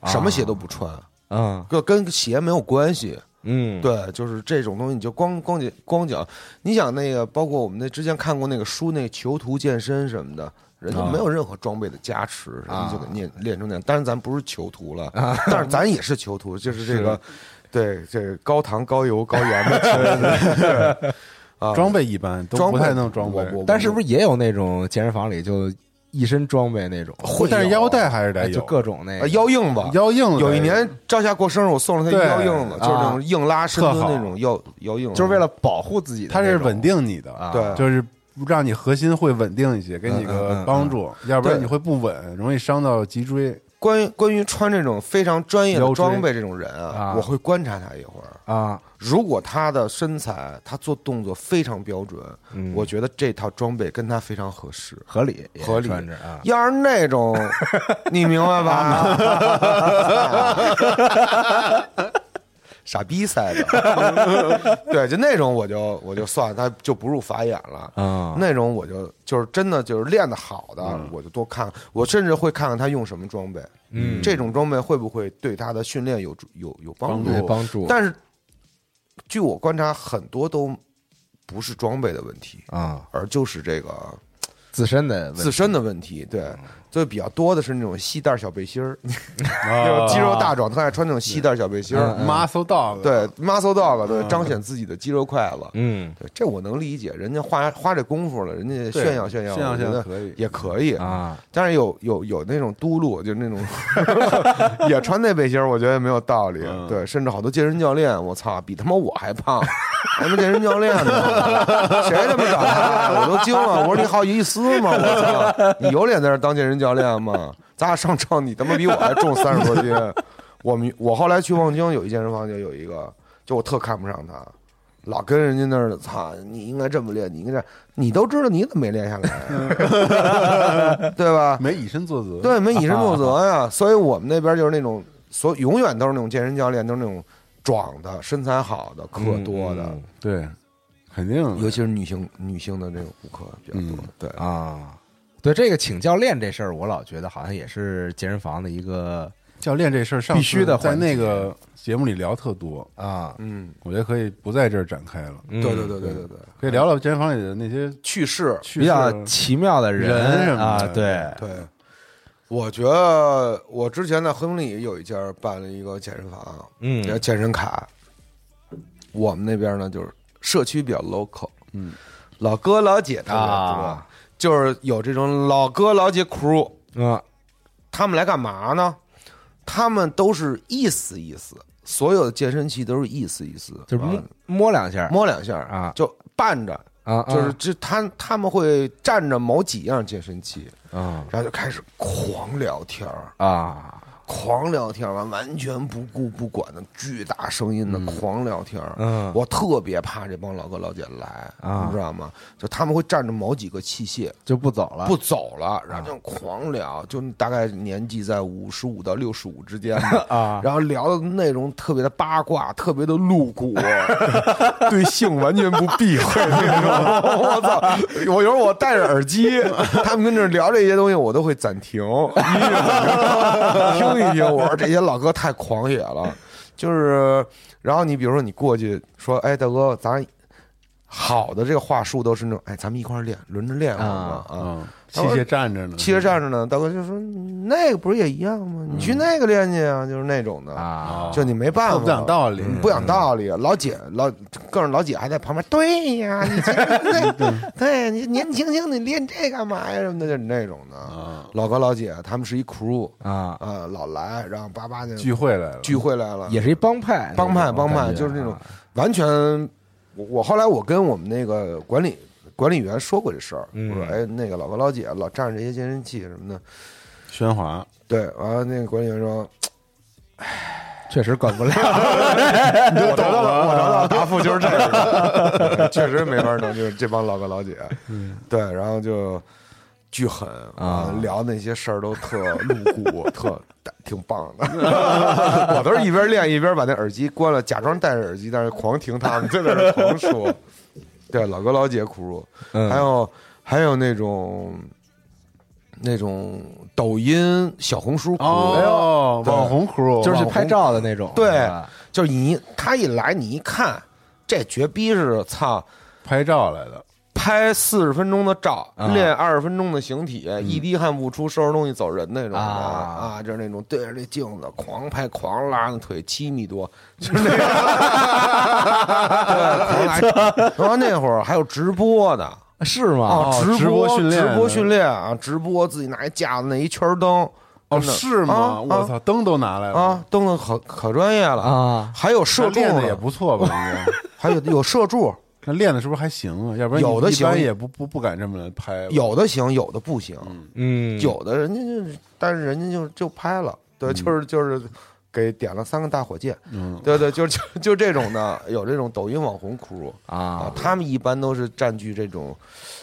什么鞋都不穿，嗯。跟跟鞋没有关系。嗯，对，就是这种东西，你就光光脚光脚。你想那个，包括我们那之前看过那个书，那个囚徒健身什么的，人家啊。没有任何装备的加持，人啊。家就给练练成那样。当然，咱不是囚徒了，但是咱也是囚徒，就是这个，对这个高糖高油高盐的。啊，装备一般都装备不太能装备但是不是也有那种健身房里就一身装备那种，会但是腰带还是得有，各种那啊个腰硬子，腰硬子有一年赵夏过生日，我送了他腰硬子，就是那种硬拉深蹲那种腰腰硬子，就是为了保护自己它是稳定你的，啊。对。就是让你核心会稳定一些，给你个嗯帮助，要不然你会不稳，容易伤到脊椎。关于关于穿这种非常专业的装备这种人啊啊，我会观察他一会儿。啊，如果他的身材，他做动作非常标准，嗯。我觉得这套装备跟他非常合适。合理合理。啊，要是那种，你明白吧？傻逼塞的，对，就那种我就我就算他就不入法眼了。啊那种我就就是真的就是练的好的，我就多看，我甚至会看看他用什么装备，嗯。这种装备会不会对他的训练有有有帮助？对帮助。但是据我观察，很多都不是装备的问题，啊而就是这个自身的自身的问题。对，就比较多的是那种细带小背心儿，那那种肌肉大壮特爱穿那种细带小背心儿。嗯 muscle dog，对，muscle dog，对，彰显自己的肌肉块子。嗯对，这我能理解，人家花花这功夫了，人家炫耀炫耀，炫耀我觉得炫耀可以也可以。啊但是有有有那种嘟噜，就是那种 也穿那背心儿，我觉得没有道理。嗯对，甚至好多健身教练，我操，比他妈我还胖，还他妈健身教练呢？谁他妈找他？我都惊了。我说你好意思吗？我操，你有脸在这当健身教练嘛？咱俩上秤，你他妈比我还重三十多斤。我们我后来去望京有一健身房，就有一个，就我特看不上他。老跟人家那儿，操，你应该这么练，你应该这样，你都知道，你怎么没练下来啊？对吧？没以身作则。对，没以身作则呀。所以我们那边就是那种，所永远都是那种健身教练，都是那种壮的、身材好的、课多的，嗯对，肯定尤其是女性女性的这种顾客比较多。对，啊，对这个请教练这事儿，我老觉得好像也是健身房的一个教练这事儿上必须的在那个节目里聊特多，啊，嗯，我觉得可以不在这儿展开了，对对对对对对对，可以聊聊健身房里的那些趣事。比较奇妙的啊，人什么的对，对，我觉得我之前在亨利有一家办了一个健身房，嗯叫健身卡。我们那边呢，就是社区比较 local，嗯，老哥老姐特别多，啊就是有这种老哥老姐 crew，啊。他们来干嘛呢？他们都是意思意思，所有的健身器都是意思意思，就是摸摸两下摸两下啊。就伴着，啊，就是这他他们会站着某几样健身器，啊。然后就开始狂聊天儿。啊狂聊天，完完全不顾不管的巨大声音的狂聊天。嗯我特别怕这帮老哥老姐来，啊你知道吗？就他们会占着某几个器械就不走了，不走了，然后就狂聊，就大概年纪在五十五到六十五之间 啊然后聊的内容特别的八卦，特别的露骨，对性完全不避讳那种。我操！我有时候我戴着耳机，他们跟这聊这些东西，我都会暂停，听一听。我说这些老哥太狂野了，就是，然后你比如说你过去说，哎，大哥，咱好的这个话术都是那种，哎，咱们一块儿练，轮着练好吗？啊。嗯，器械站着呢，器械站着呢，大哥就说那个不是也一样吗？你去那个练去啊，就是那种的啊就你没办法，不讲道理嗯不讲道理。老姐老更是老姐还在旁边，对呀，你这 对对，你年轻轻你练这干嘛呀？什么的，就是那种的。老哥老姐他们是一 crew 啊，啊，老来，然后叭叭就聚会来了，聚会来了，也是一帮派，帮派帮派，就是那种啊完全。我我后来我跟我们那个管理管理员说过这事儿，嗯我说哎，那个老哥老姐老站着这些健身器什么的，喧哗，对，完了那个管理员说，确实管不了，我得到了我得到的答复就是这个，确实没法弄，就是这帮老哥老姐，对，然后就巨狠啊聊那些事儿都特露骨，特挺棒的。我都是一边练一边把那耳机关了，假装戴着耳机，但是狂听他们在那儿狂说。对，老哥老姐苦，嗯还有还有那种那种抖音、小红书苦，哦，网红 crew 就是去拍照的那种，对就是你他一来，你一看，这绝逼是操，拍照来的，拍四十分钟的照，啊练二十分钟的形体，一滴汗不出，收拾东西走人那种的啊啊，就是那种对着那镜子狂拍狂拉那腿七米多，就是那个，对。然后那会儿还有直播的。是吗？啊，直直播训练直播训练啊，直播自己拿一架子那一圈灯，哦，是吗？啊我操，灯都拿来了啊，灯的可可专业了啊！还有射柱练的也不错吧？还有有射柱，那练的是不是还行啊？要不然有的一般行也不不不敢这么拍。有的行，有的不行，嗯，有的人家就，但是人家就就拍了，对，就是就是给点了三个大火箭，嗯，对对，就就就这种的，有这种抖音网红 crew 啊啊，，他们一般都是占据这种，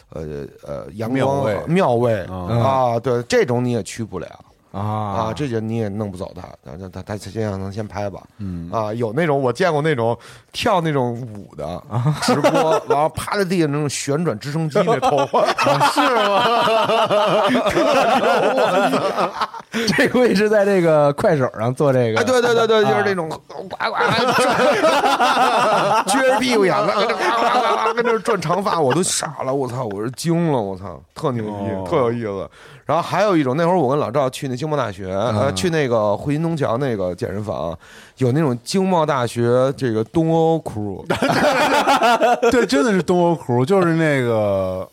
呃呃阳庙庙位嗯啊，对，这种你也去不了。啊。啊，这就你也弄不走他，他他他先让他先拍吧，嗯。啊，有那种我见过那种跳那种舞的直播，然后趴在地上那种旋转直升机那头发，是吗？这位是在这个快手上做这个，哎，对对对对，就是那种呱呱呱 撅着屁股眼子，跟这呱呱呱呱跟这转长发，我都傻了，我操，我是惊了，我操，特牛逼，特有意思。然后还有一种，那会儿我跟老赵去那经贸大学，呃，去那个汇金东桥那个健身房，有那种经贸大学这个东欧 crew，对，真的是东欧苦，就是那个，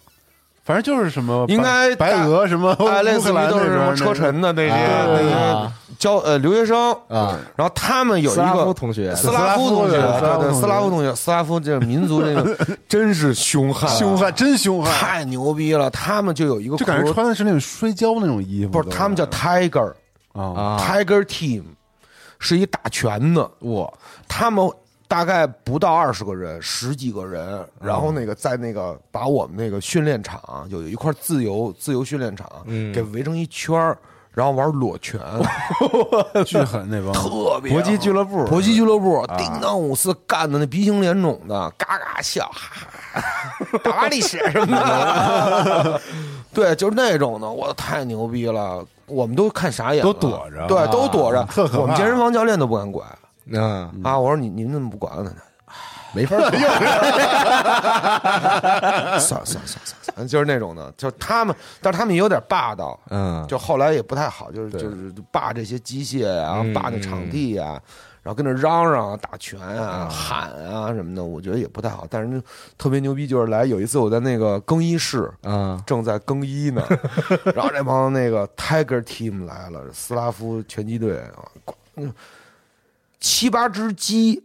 反正就是什么，应该白俄什么哎，类似于都是什么车臣的那些啊那些教呃留学生啊，然后他们有一斯拉夫个同学，斯拉夫同学，斯拉夫对对，同学。斯拉夫同学，斯拉夫这个民族这个 真是凶悍，凶悍，真凶悍，太牛逼了。他们就有一个就感觉穿的是那种摔跤那种衣服，不是他们叫 Tiger 啊，啊，Tiger Team，是一打拳的，我他们大概不到二十个人，十几个人，然后那个在那个把我们那个训练场有一块自由自由训练场，嗯。给围成一圈儿然后玩裸拳，巨狠那帮，特别搏击俱乐部，搏击俱乐部，叮当五四干的那鼻青脸肿的，嘎嘎笑，哈哈哈打瓦历史什么的，对，就是那种的，我太牛逼了，我们都看傻眼了，都躲着。对，啊都躲着。我们健身房教练都不敢管嗯，啊，我说你你们怎么不管呢？没法 儿 算了算了算了算了，就是那种的，就他们，但是他们也有点霸道，嗯，就后来也不太好，就是就是霸这些机械啊、嗯霸那场地啊、然后跟那嚷嚷啊、打拳啊、喊啊什么的，我觉得也不太好。但是特别牛逼，就是来有一次我在那个更衣室，啊正在更衣呢，然后这帮那个 Tiger Team 来了，斯拉夫拳击队啊，呱嗯七八只鸡，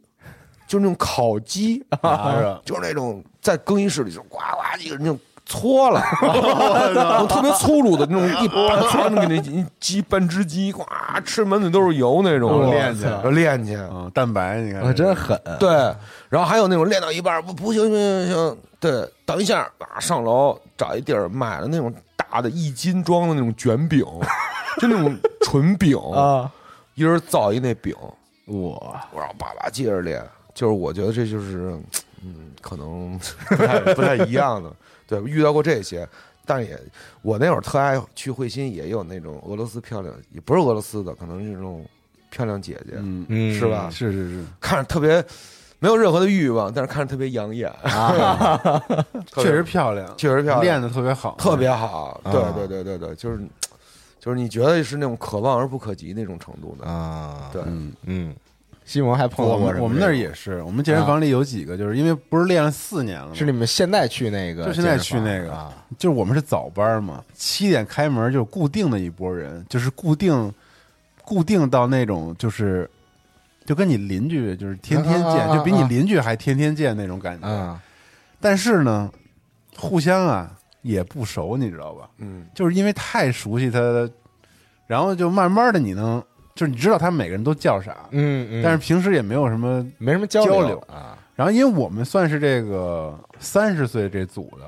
就那种烤鸡，拿着就是那种在更衣室里就呱呱一个人就搓了，特别粗鲁的那种一 扒那给那鸡半只鸡，呱吃满嘴都是油那种，练去练去，啊，蛋白，你看我真狠，对，然后还有那种练到一半不不行行行行，对，等一下啊，上楼找一地儿买了那种大的一斤装的那种卷饼，就那种纯饼啊，一人造一那饼，我我让爸爸接着练，就是我觉得这就是，嗯，可能不太不太一样的，对，遇到过这些，但是也我那会儿特爱去会心，也有那种俄罗斯漂亮，也不是俄罗斯的，可能是那种漂亮姐姐，嗯，嗯是吧？是是是，看着特别没有任何的欲望，但是看着特别养眼，特别确实漂亮，确实漂亮，练的特别好，特别好，啊。对对对对对，就是就是你觉得是那种可望而不可及那种程度的，啊，对，嗯。嗯，西蒙还碰到过我们那儿也是，我们健身房里有几个，就是因为不是练了四年了吗？是你们现在去那个就现在去那个啊，就是我们是早班嘛，七点开门，就是固定的一波人，就是固定固定到那种就是就跟你邻居就是天天见，啊啊啊就比你邻居还天天见那种感觉。啊，但是呢，互相啊也不熟，你知道吧？嗯，就是因为太熟悉他，然后就慢慢的你能就是你知道他每个人都叫啥，嗯嗯，但是平时也没有什么没什么交交流啊然后，因为我们算是这个三十岁这组的，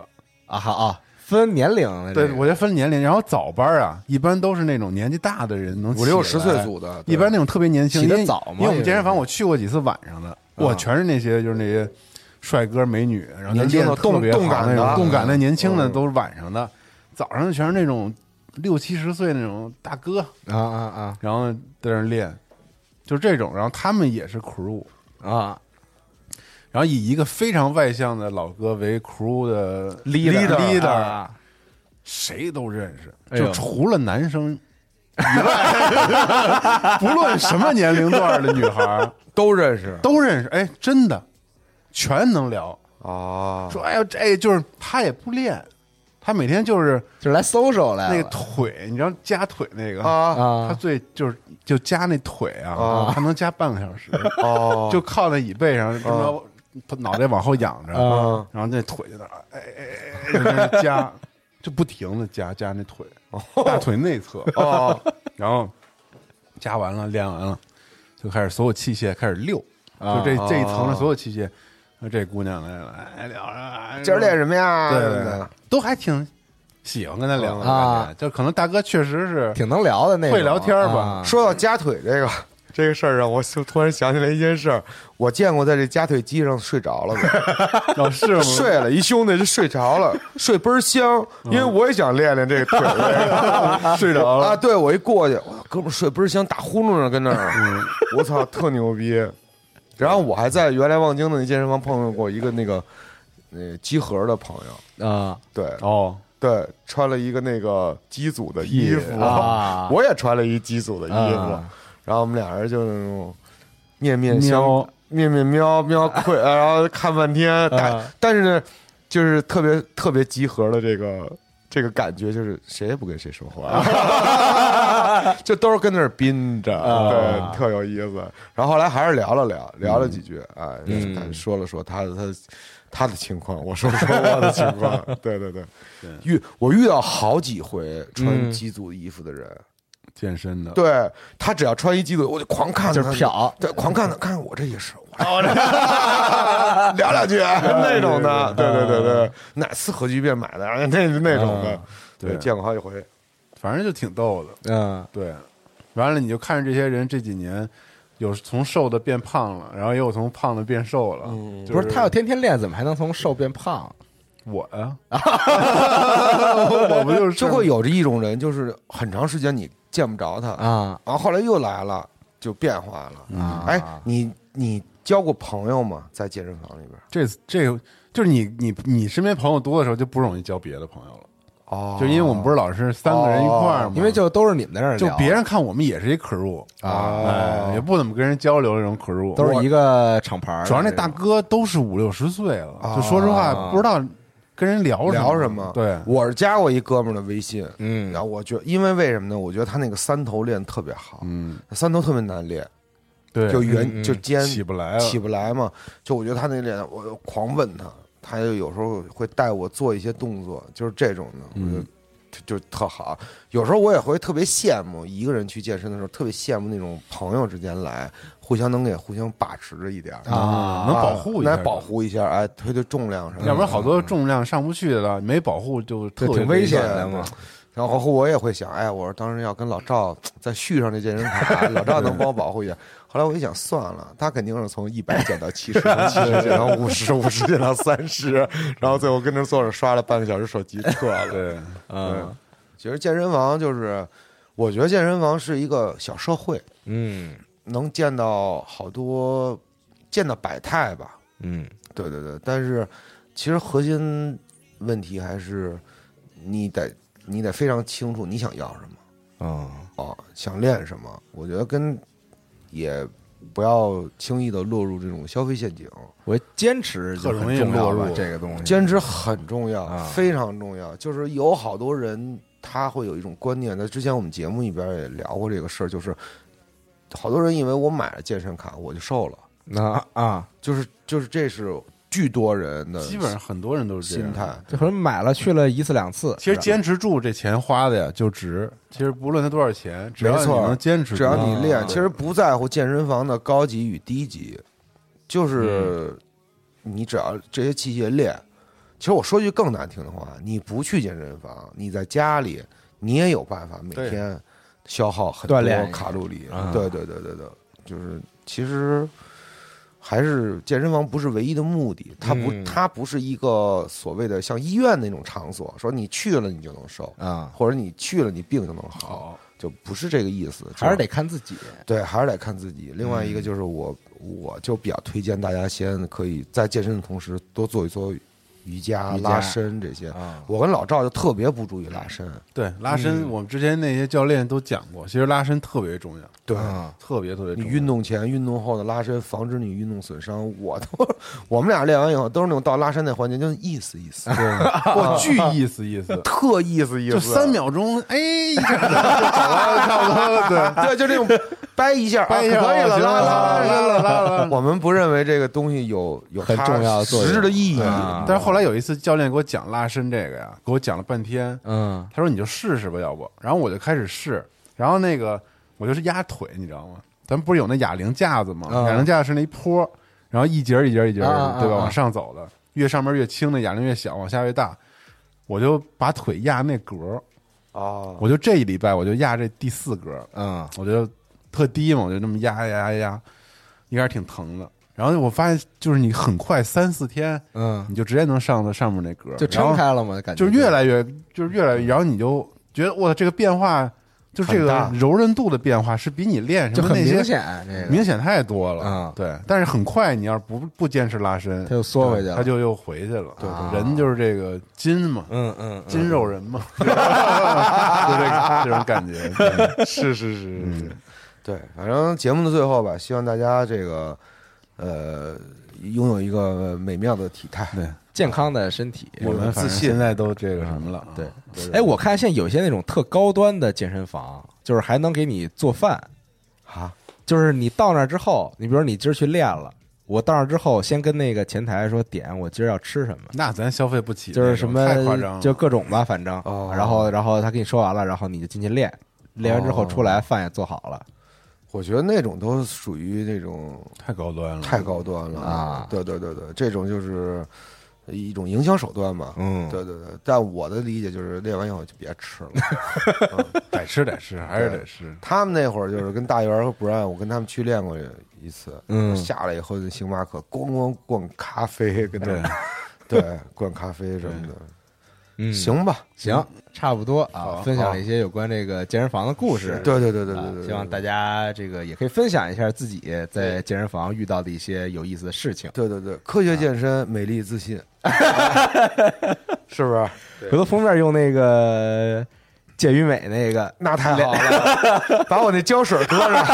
啊好啊，分年龄对，个我觉得分年龄。然后早班啊，一般都是那种年纪大的人能五六十岁，组的，一般那种特别年轻，因为起得早嘛因为我们健身房我去过几次晚上的，我全是那些就是那些帅哥美女，然后年轻的练得特别动动感的动感的年轻的嗯都是晚上的，早上全是那种六七十岁那种大哥，啊啊然后在那练，就是这种。然后他们也是 crew，啊啊然后以一个非常外向的老哥为 crew 的 leader leader，啊谁都认识，哎就除了男生以外，不论什么年龄段的女孩都认识，都认识。哎，真的，全能聊。啊，说哎呦，这就是他也不练，他每天就是就是来搜手来了。那个腿，你知道夹腿那个？啊。他啊最就是就夹那腿啊啊，他能夹半个小时，哦，就靠在椅背上，这么他脑袋往后仰着，啊。然后那腿就在那哎哎哎，夹，就不停的夹夹那腿，大腿内侧，哦，然后夹完了练完了，就开始所有器械开始溜，就这这一层的所有器械，那这姑娘来了，哎聊着，今儿练什么呀？对对对，都还挺喜欢跟他聊的啊感觉，就可能大哥确实是挺能聊的那种，会聊天吧啊说到夹腿这个 这个事儿，让我就突然想起来一件事儿，我见过在这夹腿机上睡着了 是吗？睡了一兄弟就睡着了，睡倍儿香，因为我也想练练这个腿，睡着了啊！对我一过去，哇，哥们儿睡倍儿香，打呼噜呢，跟那儿，我操，特牛逼。然后我还在原来望京的那健身房碰到过一个那个那集合的朋友，啊。对。哦，对，穿了一个那个机组的衣服。啊。我也穿了一机组的衣服，啊。然后我们俩人就那种面面相瞄面面瞄瞄窥，然后看半天，但、啊。但是呢，就是特别特别集合的这个这个感觉，就是谁也不跟谁说话，就都是跟那儿憋着，啊。对，特有意思。然后后来还是聊了聊，聊了几句，哎，嗯。他说了说他的他他的情况，我说说我的情况，对对对，遇我遇到好几回穿嗯。机组衣服的人。健身的，对他只要穿一机组，我就狂看他，就是瞟。对，狂看他，看看我这也是，我这 聊两句。那种的，对对对对，哪次核聚变买的，那那种的，对。见过好几回，反正就挺逗的。嗯对，完了你就看着这些人这几年，有从瘦的变胖了，然后也有从胖的变瘦了。就不是他要天天练，怎么还能从瘦变胖？我呀，我不就是就会有着一种人，就是很长时间你见不着他，啊然后后来又来了，就变化了。啊！哎，你你交过朋友吗？在健身房里边？这这就是你你你身边朋友多的时候就不容易交别的朋友了，哦。就因为我们不是老是三个人一块儿嘛，因为就都是你们在这儿聊。就别人看我们也是一 crew 啊哎，也不怎么跟人交流这种 crew，都是一个厂牌儿。的，主要那大哥都是五六十岁了，啊就说实话不知道跟人聊聊什么。对，我是加过一哥们儿的微信，嗯。然后我觉得，因为为什么呢？我觉得他那个三头练特别好，嗯，三头特别难练，对，就圆嗯嗯。就肩起不来了，起不来嘛。就我觉得他那练，我就狂问他，他就有时候会带我做一些动作，就是这种的，我嗯就就就特好。有时候我也会特别羡慕一个人去健身的时候，特别羡慕那种朋友之间来，互相能给互相把持着一点儿啊能保护一下来保护一下，哎，推推重量什么的。要不然好多重量上不去的，没保护就特别挺危险险的嘛。然后我也会想，哎，我说当时要跟老赵再续上这健身卡，老赵能帮我保护一下。后来我一想，算了，他肯定是从一百减到七十，从七十减到五十，五十减到三十，然后最后跟着坐着刷了半个小时手机撤了。对，嗯其实健身房就是，我觉得健身房是一个小社会，嗯能见到好多见到百态吧。嗯对对对，但是其实核心问题还是你得你得非常清楚你想要什么。啊哦，想练什么？我觉得跟也不要轻易的落入这种消费陷阱，我坚持就很特容易重要吧落入这个东西。坚持很重要，啊非常重要。就是有好多人他会有一种观念，在之前我们节目里边也聊过这个事儿，就是好多人以为我买了健身卡我就瘦了，那啊，就是就是这是巨多人的基本上很多人都是这样心态。。这可能买了去了一次两次，其实坚持住这钱花的呀就值。其实不论它多少钱，只要你没错能坚持，只要你练，啊其实不在乎健身房的高级与低级，就是嗯你只要这些器械练。其实我说句更难听的话，你不去健身房，你在家里，你也有办法每天消耗很多卡路里啊。对对对对对，就是其实还是健身房不是唯一的目的，它不嗯它不是一个所谓的像医院那种场所，说你去了你就能瘦，啊，或者你去了你病就能好好，就不是这个意思，还是得看自己。对，还是得看自己。另外一个就是我，我就比较推荐大家先可以在健身的同时多做一做瑜伽、拉伸这些啊。我跟老赵就特别不注意拉伸，对拉伸，我们之前那些教练都讲过，其实拉伸特别重要，对。嗯特别特别重要。你运动前、运动后的拉伸，防止你运动损伤。我都，我们俩练完以后都是那种到拉伸那环节，就意思意思，我巨意思意思，特意思意思，就三秒钟，哎，一下就走了，差不多了，对。对，就这种掰一下，掰一下啊可以了，拉拉拉了拉了我们不认为这个东西有有很重要的作用实质的意义。啊但是后来有一次教练给我讲拉伸这个呀，给我讲了半天，嗯他说你就试试吧，要不，然后我就开始试，然后那个我就是压腿，你知道吗？咱们不是有那哑铃架子吗？嗯哑铃架子是那一坡，然后一节儿一节儿一节对吧？啊往上走的，越上面越轻，那哑铃越小，往下越大。我就把腿压那格儿，哦，我就这一礼拜我就压这第四格儿，嗯我就特低嘛，我就那么压压压压，一开始挺疼的。然后我发现，就是你很快三四天，嗯，你就直接能上到上面那格，就撑开了嘛，感觉就是越来越，就是越来越，然后你就觉得哇，这个变化，就是这个柔韧度的变化是比你练什么那些明显，这个。明显太多了。嗯。对，但是很快，你要是不不坚持拉伸，它就缩回去了。他就又回去了。对啊人就是这个筋嘛，嗯嗯，筋肉人嘛，就这个这种感觉。对是是是是。是，对，反正节目的最后吧，希望大家这个呃拥有一个美妙的体态。对，健康的身体，我们反正现在都这个什么了啊。对对，哎，我看现在有些那种特高端的健身房，就是还能给你做饭。啊，就是你到那儿之后，你比如你今儿去练了，我到那儿之后，先跟那个前台说点我今儿要吃什么，那咱消费不起，就是什么太夸张了，就各种吧，反正，哦。然后然后他跟你说完了，然后你就进去练，练完之后出来饭也做好了，我觉得那种都属于那种太高端了，太高端了啊对对对对，这种就是一种营销手段嘛。嗯对对对，但我的理解就是练完以后就别吃了。得吃得吃，还是得吃。他们那会儿就是跟大元和 Brian，我跟他们去练过一次，嗯下来以后在星巴克咣咣灌咖啡，跟他们对灌 咖啡什么的。嗯，行吧，行，差不多啊，分享了一些有关这个健身房的故事，对对对对对希望大家这个也可以分享一下自己在健身房遇到的一些有意思的事情。对对对，科学健身，美丽自信，是不是？回头封面用那个健与美那个，那太好了，把我那胶水搁上。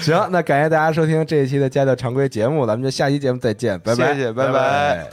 行，那感谢大家收听这一期的家教常规节目，咱们就下期节目再见，拜拜，谢谢拜拜